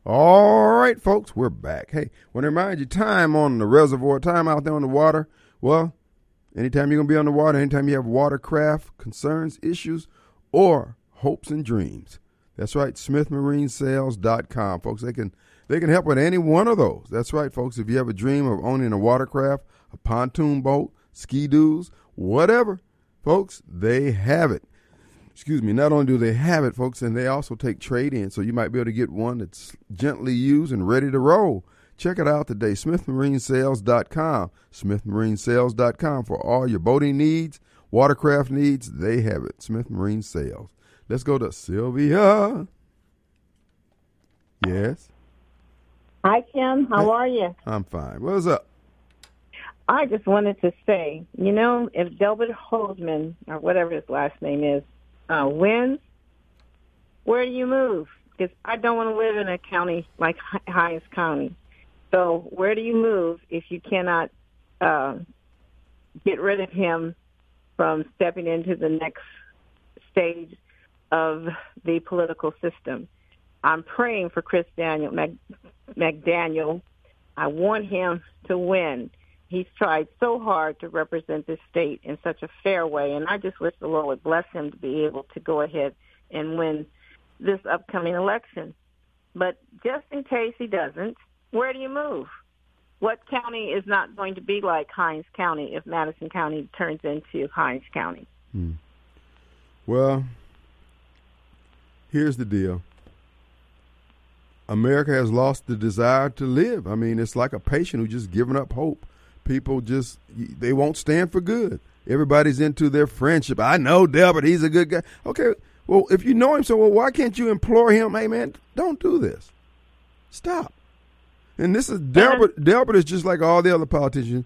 All right, folks, we're back. Hey, want to remind you, time on the reservoir, time out there on the water. Well, anytime you're going to be on the water, anytime you have watercraft concerns, issues, or hopes and dreams. That's right, smithmarinesales.com. Folks, they can they can help with any one of those. That's right, folks. If you have a dream of owning a watercraft, a pontoon boat, ski doos, whatever, folks, they have it. Excuse me, not only do they have it, folks, and they also take trade in, so you might be able to get one that's gently used and ready to roll. Check it out today, smithmarinesales.com. Smithmarinesales.com for all your boating needs, watercraft needs, they have it. Smith Marine Sales. Let's go to Sylvia. Yes, Hi, Kim. How are you? I'm fine. What's up? I just wanted to say, you know, if Delbert Hosemann, or whatever his last name is, uh, wins, where do you move? Because I don't want to live in a county like Hi- County. So where do you move if you cannot uh, get rid of him from stepping into the next stage of the political system? I'm praying for Chris Daniel Mac, McDaniel. I want him to win. He's tried so hard to represent this state in such a fair way, and I just wish the Lord would bless him to be able to go ahead and win this upcoming election. But just in case he doesn't, where do you move? What county is not going to be like Hinds County if Madison County turns into Hinds County? Hmm. Well, here's the deal. America has lost the desire to live. I mean, it's like a patient who just given up hope. People just they won't stand for good. Everybody's into their friendship. I know Delbert, he's a good guy. Okay, well, if you know him so well, why can't you implore him, hey man, don't do this. Stop. And this is Delbert. Delbert is just like all the other politicians.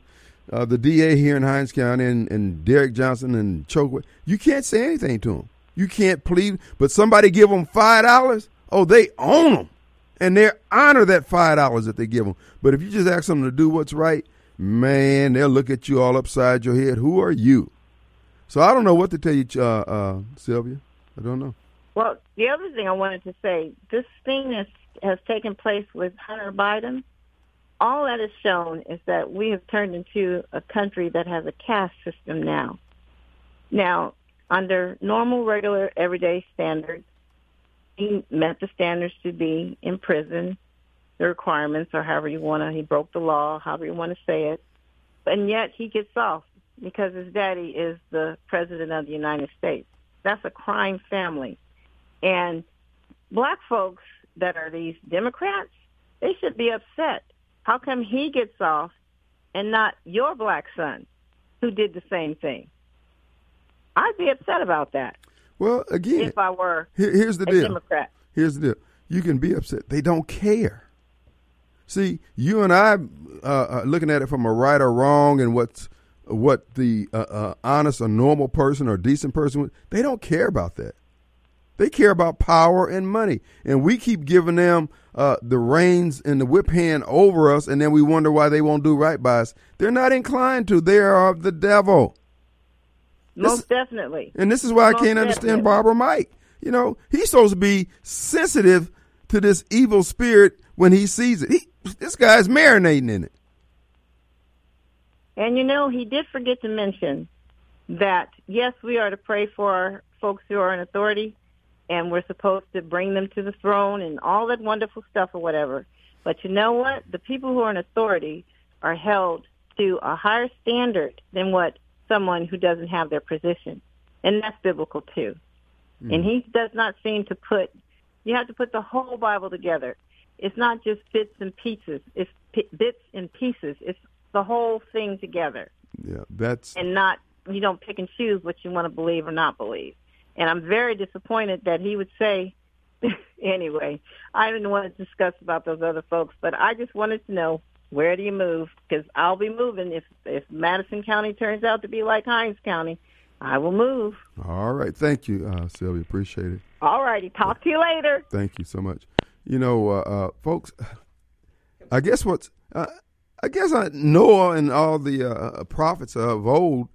Uh, the DA here in Hinds County and, and Derrick Johnson and Chokwe. You can't say anything to him. You can't plead, but somebody give them five dollars. Oh, they own them, and they honor that five dollars that they give them. But if you just ask them to do what's right, man, they'll look at you all upside your head. Who are you? So I don't know what to tell you, uh, uh, Sylvia. I don't know. Well, the other thing I wanted to say, this thing that has taken place with Hunter Biden, all that has shown is that we have turned into a country that has a caste system now. Now, under normal, regular, everyday standards, he met the standards to be in prison, the requirements, or however you want to, he broke the law, however you want to say it. And yet he gets off because his daddy is the president of the United States. That's a crime family. And black folks that are these Democrats, they should be upset. How come he gets off and not your black son who did the same thing? I'd be upset about that. Well, again, if I were here, here's the a deal. Democrat. Here's the deal. You can be upset. They don't care. See, you and I uh, looking at it from a right or wrong and what's what the uh, uh, honest or normal person or decent person they don't care about that. They care about power and money, and we keep giving them uh, the reins and the whip hand over us, and then we wonder why they won't do right by us. They're not inclined to. They are of the devil. Most this, definitely. And this is why Most I can't understand definitely. Barbara Mike. You know, he's supposed to be sensitive to this evil spirit when he sees it. He, this guy's marinating in it. And you know, he did forget to mention that yes, we are to pray for our folks who are in authority, and we're supposed to bring them to the throne and all that wonderful stuff or whatever. But you know what? The people who are in authority are held to a higher standard than what someone who doesn't have their position. And that's biblical too. Mm. And he does not seem to put, you have to put the whole Bible together. It's not just bits and pieces. It's p- bits and pieces. It's the whole thing together. Yeah, that's. And not, you don't pick and choose what you want to believe or not believe. And I'm very disappointed that he would say, anyway, I didn't want to discuss about those other folks, but I just wanted to know where do you move? Because I'll be moving if if Madison County turns out to be like Hinds County. I will move. All right, thank you, uh, Sylvia. Appreciate it. All righty, talk to you later. Thank you so much. You know, uh, uh, folks, I guess what's uh, I guess I, Noah and all the uh, prophets of old,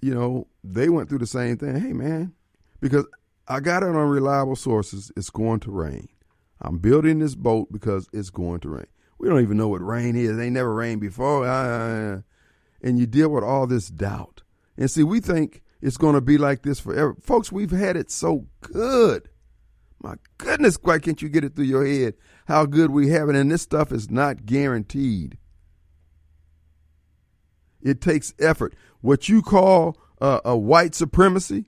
you know, they went through the same thing. Hey, man, because I got it on reliable sources. It's going to rain. I'm building this boat because it's going to rain. We don't even know what rain is. They never rained before. Uh, and you deal with all this doubt. And see, we think it's going to be like this forever. Folks, we've had it so good. My goodness, why can't you get it through your head how good we have it? And this stuff is not guaranteed. It takes effort. What you call uh, a white supremacy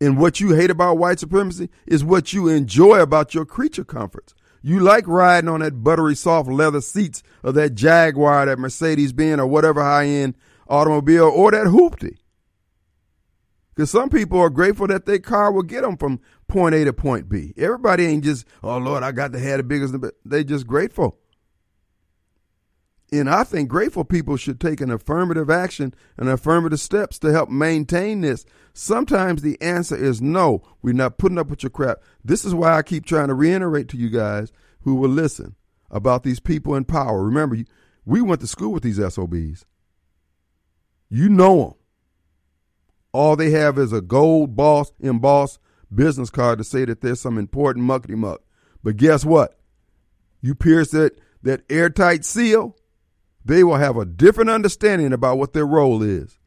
and what you hate about white supremacy is what you enjoy about your creature comforts. You like riding on that buttery soft leather seats of that Jaguar, that Mercedes Benz, or whatever high end automobile, or that hoopty. Because some people are grateful that their car will get them from point A to point B. Everybody ain't just, oh Lord, I got to have the biggest. They just grateful. And I think grateful people should take an affirmative action and affirmative steps to help maintain this. Sometimes the answer is no, we're not putting up with your crap. This is why I keep trying to reiterate to you guys who will listen about these people in power. Remember, we went to school with these SOBs. You know them. All they have is a gold boss embossed business card to say that there's some important muckety muck. But guess what? You pierce that, that airtight seal, they will have a different understanding about what their role is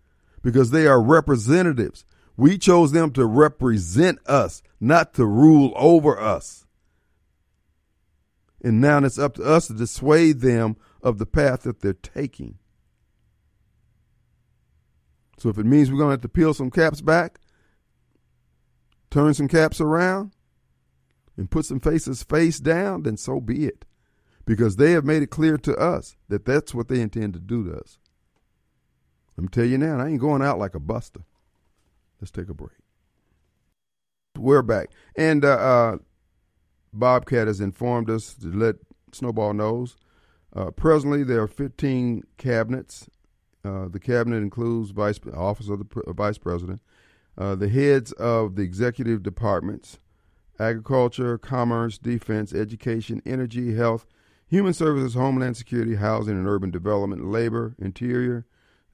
because they are representatives. We chose them to represent us, not to rule over us. And now it's up to us to dissuade them of the path that they're taking. So if it means we're going to have to peel some caps back, turn some caps around, and put some faces face down, then so be it because they have made it clear to us that that's what they intend to do to us. Let me tell you now, I ain't going out like a buster. Let's take a break. We're back. And uh, uh, Bobcat has informed us to let Snowball knows. Uh, presently, there are 15 cabinets. Uh, the cabinet includes vice office of the vice president, uh, the heads of the executive departments agriculture, commerce, defense, education, energy, health, human services, homeland security, housing and urban development, labor, interior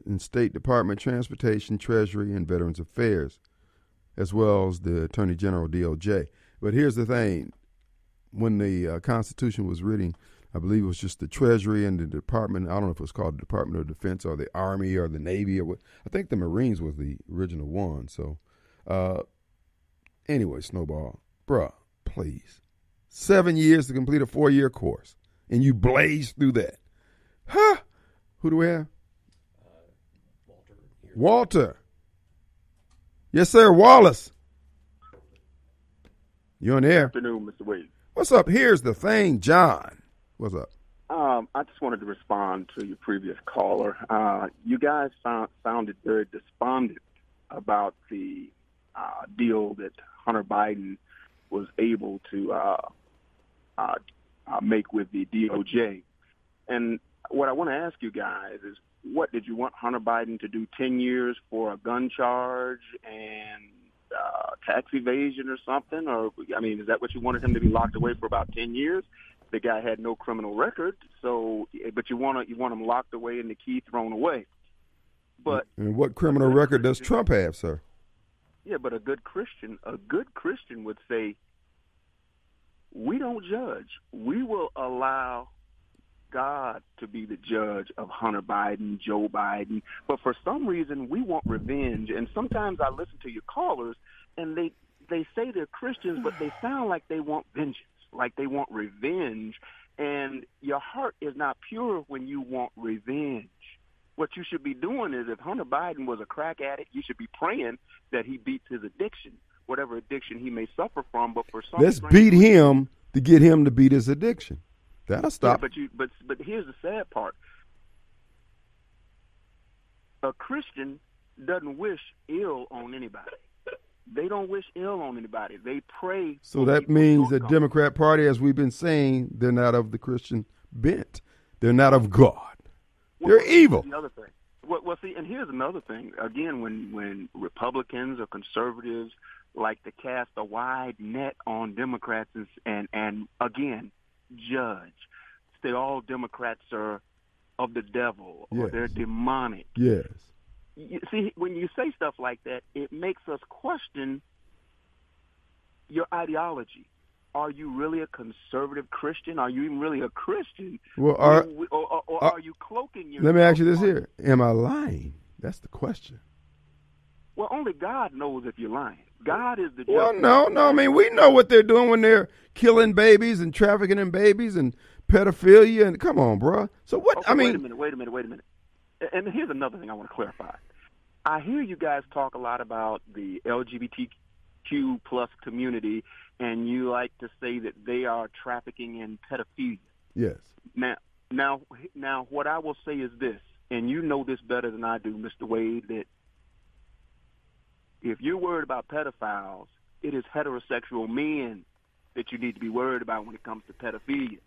and state department, transportation, treasury, and veterans affairs, as well as the attorney general, DOJ. But here's the thing when the uh, Constitution was written, I believe it was just the Treasury and the Department. I don't know if it was called the Department of Defense or the Army or the Navy or what. I think the Marines was the original one. So, uh, anyway, Snowball, bruh, please. Seven years to complete a four year course, and you blaze through that. Huh? Who do we have? Walter. Walter. Yes, sir. Wallace. You on the air? Good afternoon, Mr. Wade. What's up? Here's the thing, John. What's up? Um, I just wanted to respond to your previous caller. Uh, you guys sound, sounded very despondent about the uh, deal that Hunter Biden was able to uh, uh, uh, make with the DOJ. And what I want to ask you guys is, what did you want Hunter Biden to do? Ten years for a gun charge and uh, tax evasion or something? Or I mean, is that what you wanted him to be locked away for about ten years? The guy had no criminal record, so eh, but you want to you want him locked away and the key thrown away. But and what criminal record does Trump have, sir? Yeah, but a good Christian, a good Christian would say, we don't judge. We will allow God to be the judge of Hunter Biden, Joe Biden. But for some reason, we want revenge. And sometimes I listen to your callers, and they they say they're Christians, but they sound like they want vengeance, like they want revenge. And your heart is not pure when you want revenge. What you should be doing is, if Hunter Biden was a crack addict, you should be praying that he beats his addiction, whatever addiction he may suffer from. But for some, let's beat him to get him to beat his addiction. That'll stop. Yeah, but you, but but here's the sad part. A Christian doesn't wish ill on anybody. They don't wish ill on anybody. They pray. So that means the Democrat Party, as we've been saying, they're not of the Christian bent. They're not of God. Well, they're evil. The other thing. Well, well, see, and here's another thing. Again, when when Republicans or conservatives like to cast a wide net on Democrats and and, and again judge. Say all Democrats are of the devil or Yes. they're demonic. Yes. You, see, when you say stuff like that, it makes us question your ideology. Are you really a conservative Christian? Are you even really a Christian? Well, are- or, or, or are- are you cloaking your? Let me ask you this here: Am I lying? That's the question. Well, only God knows if you're lying. God is the judge. Well, no, no. I mean, we know what they're doing when they're killing babies and trafficking in babies and pedophilia. And come on, bro. So what? Okay, I mean, wait a minute, wait a minute, wait a minute. And here's another thing I want to clarify. I hear you guys talk a lot about the LGBTQ plus community, and you like to say that they are trafficking in pedophilia. yes. Now, now, now, what I will say is this, and you know this better than I do, Mr. Wade, that if you're worried about pedophiles, it is heterosexual men that you need to be worried about when it comes to pedophilia.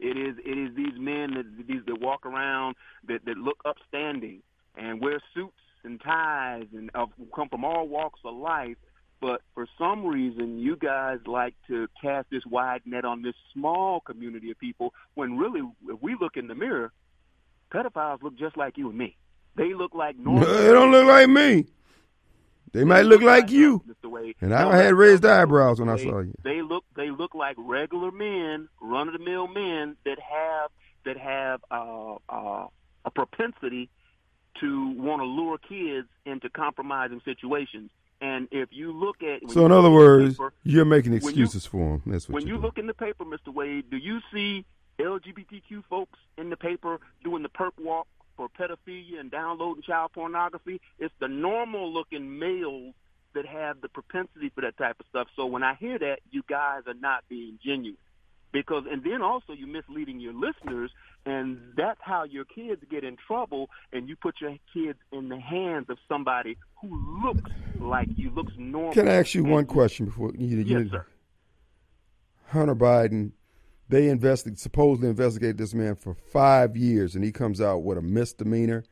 It is it is these men that these that walk around that that look upstanding and wear suits and ties and uh, come from all walks of life. But for some reason, you guys like to cast this wide net on this small community of people. When really, if we look in the mirror, pedophiles look just like you and me. They look like normal. They don't look like me. They might look like you. And I had raised eyebrows when I saw you. They look they look like regular men, run of the mill men that have that have uh, uh, a propensity to want to lure kids into compromising situations. And if you look at So in other words, paper- you're making when you- excuses for them. That's what when you doing. look in the paper, Mr. Wade, do you see LGBTQ folks in the paper doing the perp walk for pedophilia and downloading child pornography? It's the normal looking males that have the propensity for that type of stuff. So when I hear that, you guys are not being genuine. Because and then also you're misleading your listeners and that's how your kids get in trouble and you put your kids in the hands of somebody who looks like you, looks normal. Can I ask you one question before you? you Yes, sir. Hunter Biden, they invested supposedly investigated this man for five years, and he comes out with a misdemeanor.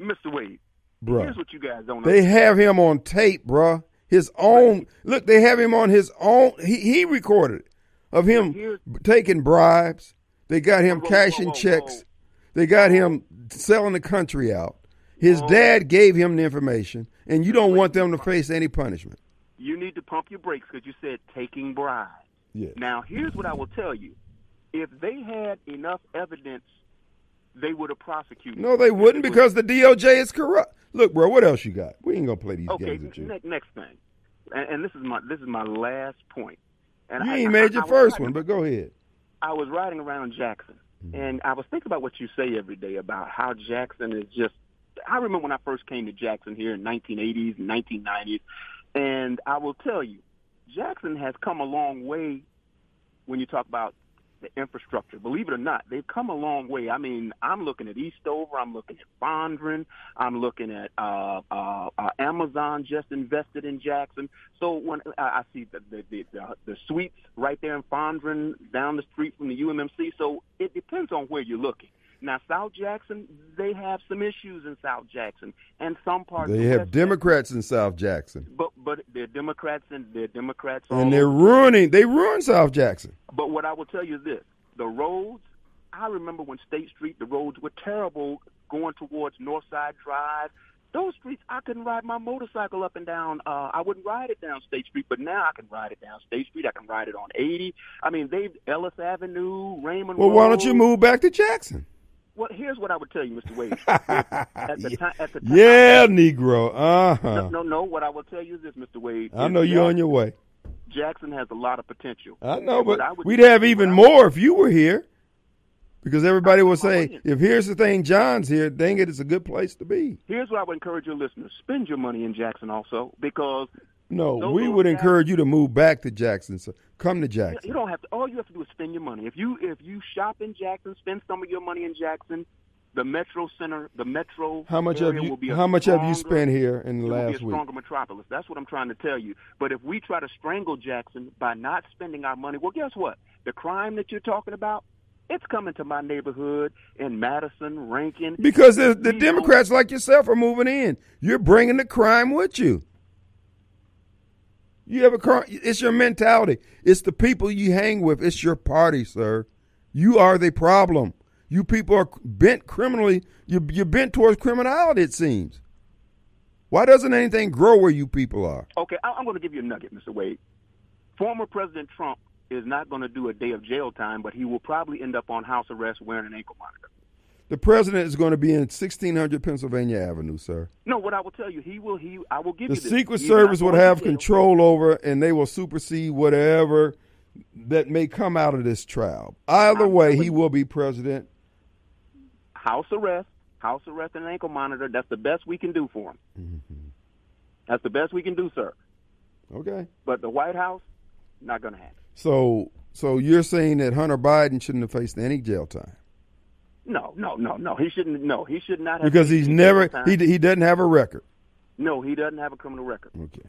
Mr. Wade, Bruh. Here's what you guys don't know. They understand. have him on tape, bruh. His own. Look, they have him on his own. He he recorded it of him Here's- taking bribes. They got him Whoa, cashing whoa, whoa, checks. They got him selling the country out. His Whoa. dad gave him the information, and you don't want them to face any punishment. You need to pump your brakes because you said taking bribes. Yes. Now, here's what I will tell you. If they had enough evidence, they would have prosecuted. No, they wouldn't was- because the DOJ is corrupt. Look, bro, what else you got? We ain't gonna play these okay. games with you. Ne- next thing, and, and this is my this is my last point. And You I- ain't made I your was first riding- one, but go ahead. I was riding around Jackson, Mm-hmm. and I was thinking about what you say every day about how Jackson is just. I remember when I first came to Jackson here in 1980s and 1990s, and I will tell you, Jackson has come a long way when you talk about the infrastructure. Believe it or not, they've come a long way. I mean, I'm looking at Eastover, I'm looking at Fondren, I'm looking at uh, uh, uh, Amazon just invested in Jackson. So when I, I see the the, the the the suites right there in Fondren, down the street from the UMMC, so it depends on where you're looking. Now, South Jackson, they have some issues in South Jackson, and some parts. They have West Democrats in South Jackson, Jackson, but but they're Democrats and they're Democrats. and they're ruining. They ruined South Jackson. But what I will tell you is this: the roads. I remember when State Street, the roads were terrible going towards Northside Drive. Those streets, I couldn't ride my motorcycle up and down. Uh, I wouldn't ride it down State Street, but now I can ride it down State Street. I can ride it on 80. I mean, they've Ellis Avenue, Raymond. Well, why don't you move back to Jackson? Well, here's what I would tell you, Mr. Wade. at the time, at the time, Yeah, Negro. Uh No, huh. no, no. What I will tell you is this, Mr. Wade. I know you're on your way. Jackson has a lot of potential. I know, but I we'd have even more if you were here. Because everybody will say, if here's the thing, John's here, dang it, it's a good place to be. Here's what I would encourage your listeners: spend your money in Jackson also, because No, Those we would guys- encourage you to move back to Jackson. So come to Jackson. you don't have to. All you have to do is spend your money. If you if you shop in Jackson, spend some of your money in Jackson. The Metro Center, the Metro How much area have you will be a how much have you spent here in the it will be a last week? stronger metropolis. That's what I'm trying to tell you. But if we try to strangle Jackson by not spending our money, well, guess what? The crime that you're talking about, it's coming to my neighborhood in Madison, Rankin. Because the, the Democrats like yourself are moving in. You're bringing the crime with you. You have a crime. It's your mentality. It's the people you hang with. It's your party, sir. You are the problem. You people are bent criminally. You're, you're bent towards criminality. It seems. Why doesn't anything grow where you people are? Okay, I'm going to give you a nugget, Mr. Wade. Former President Trump is not going to do a day of jail time, but he will probably end up on house arrest wearing an ankle monitor. The president is going to be in 1600 Pennsylvania Avenue, sir. No, what I will tell you, he will. He, I will give The you The Secret Service would have control over, and they will supersede whatever that may come out of this trial. Either way, he will be president. House arrest, house arrest, and ankle monitor. That's the best we can do for him. Mm-hmm. That's the best we can do, sir. Okay. But the White House, not going to happen. So, so you're saying that Hunter Biden shouldn't have faced any jail time No, no, no, no. He shouldn't. No, he should not have. because he's never he he doesn't have a record. No, he doesn't have a criminal record. Okay.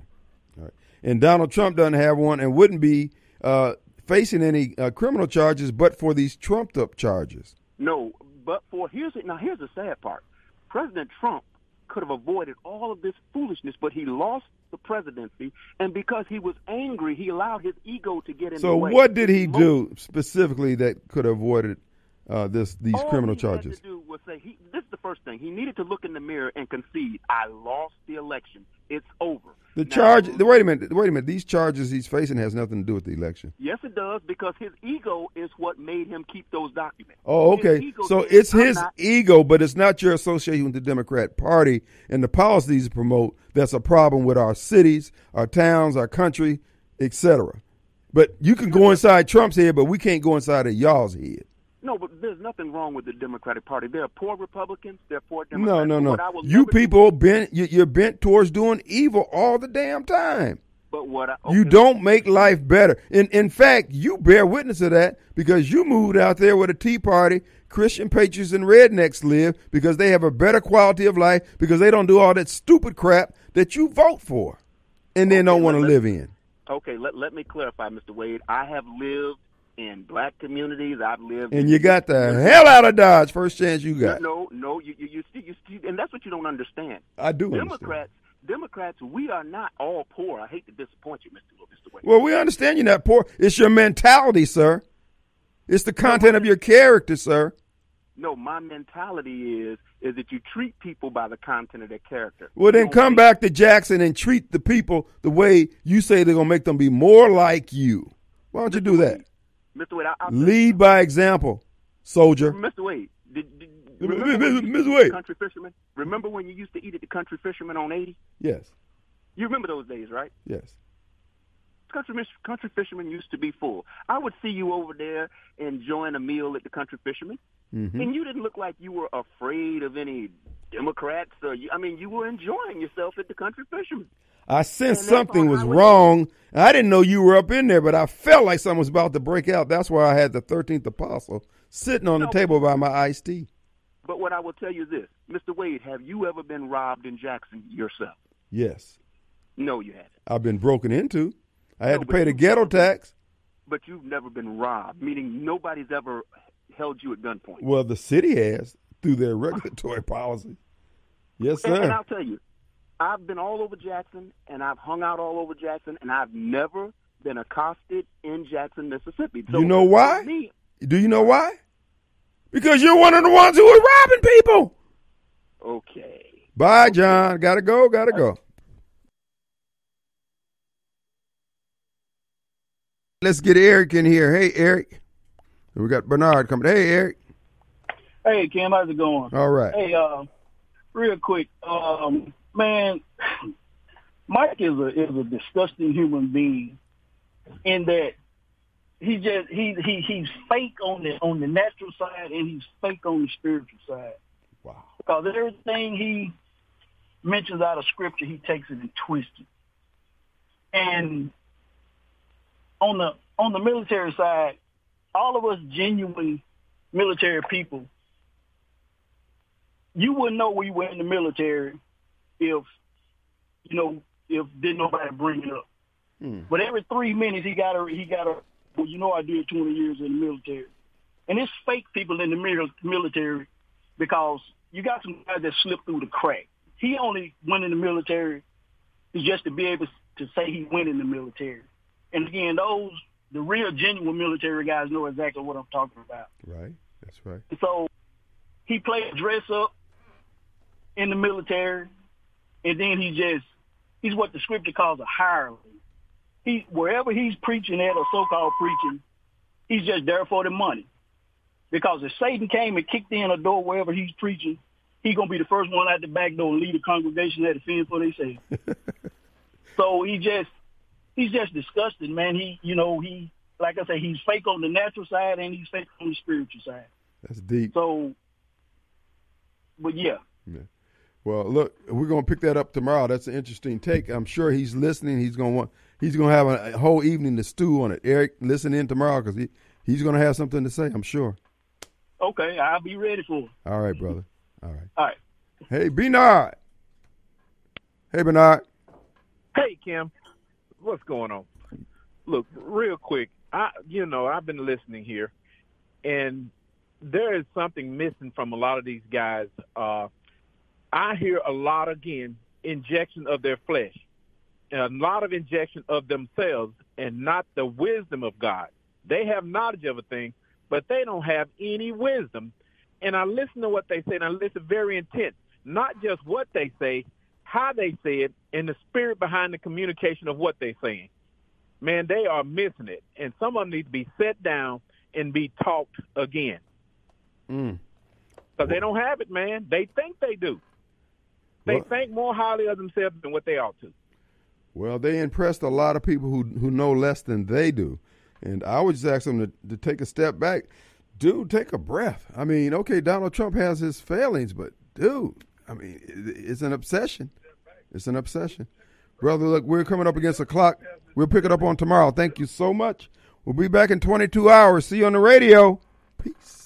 All right. And Donald Trump doesn't have one and wouldn't be uh, facing any uh, criminal charges, but for these trumped up charges. No, but for here's it now. Here's the sad part. President Trump could have avoided all of this foolishness, but he lost the presidency, and because he was angry, he allowed his ego to get in So, the way. what did he do specifically that could have avoided uh, this these all criminal charges? To do was say he. This is the first thing he needed to look in the mirror and concede. I lost the election. It's over. The Now, charge. Wait a minute. Wait a minute. These charges he's facing has nothing to do with the election. Yes, it does because his ego is what made him keep those documents. Oh, okay. So said, it's his not- ego, but it's not your association with the Democrat Party and the policies promote that's a problem with our cities, our towns, our country, etc. But you can go inside Trump's head, but we can't go inside of y'all's head. No, but there's nothing wrong with the Democratic Party. They're poor Republicans. They're poor Democrats. No, no, no. what I will You never do- people bent. you- You're bent towards doing evil all the damn time. But what I, You don't make life better. In in fact, you bear witness to that because you moved out there where the Tea Party, Christian patriots, and rednecks live because they have a better quality of life because they don't do all that stupid crap that you vote for, and then don't want to live in. Okay, let, let me clarify, Mr. Wade. I have lived in black communities. I've lived. And you got the hell out of Dodge first chance you got. No, no, you you you see, you see, and that's what you don't understand. I do Democrats, Democrats, we are not all poor. I hate to disappoint you, Mr. Mr. Wade. Well, we understand you're not poor. It's your mentality, sir. It's the content of your character, sir. No, my mentality is is that you treat people by the content of their character. Well, then come back to Jackson and treat the people the way you say they're gonna make them be more like you. Why don't you do that? Mr. Wade, I, I'll Lead by example, soldier. Mr. Wade, did, did, Mr. remember when you used Wade. eat at the Country Fisherman? Remember when you used to eat at the Country Fisherman on 80? Yes, You remember those days, right? yes. Country, country Fisherman used to be full. I would see you over there enjoying a meal at the Country Fisherman, Mhm. and you didn't look like you were afraid of any Democrats. Or you, I mean, you were enjoying yourself at the Country Fisherman. I sensed something was wrong. I didn't know you were up in there, but I felt like something was about to break out. That's why I had the thirteenth apostle sitting on the No. table by my iced tea. But what I will tell you is this, Mr. Wade, have you ever been robbed in Jackson yourself? Yes, No, you haven't. I've been broken into. I had No, to pay the ghetto tax. But you've never been robbed, meaning nobody's ever held you at gunpoint. Well, the city has through their regulatory policy. Yes, And, and. I'll tell you, I've been all over Jackson, and I've hung out all over Jackson, and I've never been accosted in Jackson, Mississippi. So You know why? Me, Do you know why? Because you're one of the ones who are robbing people. okay. Bye, John. Gotta go. Gotta go. Let's get Eric in here. Hey, Eric. We got Bernard coming. Hey, Eric. Hey Kim, how's it going? All right. Hey, uh, real quick, um, man, Mike is a is a disgusting human being in that he just he he he's fake on the on the natural side and he's fake on the spiritual side. Wow. Because everything he mentions out of scripture, he takes it and twists it. And on the on the military side, all of us genuine military people you wouldn't know we were in the military if you know if didn't nobody bring it up. Hmm. But every three minutes he got a he got a well, you know I did twenty years in the military, and it's fake people in the military because you got some guys that slip through the crack. He only went in the military just to be able to say he went in the military. And again, those the real genuine military guys know exactly what I'm talking about. Right. That's right. So he played dress up in the military, and then he just he's what the scripture calls a hireling. He wherever he's preaching at or so-called preaching, he's just there for the money. Because if Satan came and kicked in a door wherever he's preaching, he's gonna be the first one out the back door and lead the congregation at the fend for themselves. so he just he's just disgusting, man. He you know he like I say he's fake on the natural side and he's fake on the spiritual side. That's deep. So, but yeah, Yeah. Well, look, we're gonna pick that up tomorrow. That's an interesting take. I'm sure he's listening. He's gonna want. He's gonna have a, a whole evening to stew on it. Eric, listen in tomorrow because he he's gonna have something to say. I'm sure. okay, I'll be ready for it. All right, brother. All right. All right. Hey, Bernard. Hey, Bernard. Hey Kim, what's going on? Look, real quick, I you know I've been listening here, and there is something missing from a lot of these guys. Uh, I hear a lot again injection of their flesh, and a lot of injection of themselves, and not the wisdom of God. They have knowledge of a thing, but they don't have any wisdom. And I listen to what they say, and I listen very intent, not just what they say, how they say it, and the spirit behind the communication of what they're saying. Man, they are missing it, and some of them need to be set down and be taught again Mm. because they don't have it, man. They think they do. They Well- think more highly of themselves than what they ought to. Well, they impressed a lot of people who who know less than they do, and I would just ask them to, to take a step back. Dude, take a breath. I mean, okay, Donald Trump has his failings, but dude, I mean, it's an obsession. It's an obsession, brother. Look, we're coming up against the clock. We'll pick it up on tomorrow. Thank you so much. We'll be back in 22 hours. See you on the radio. Peace.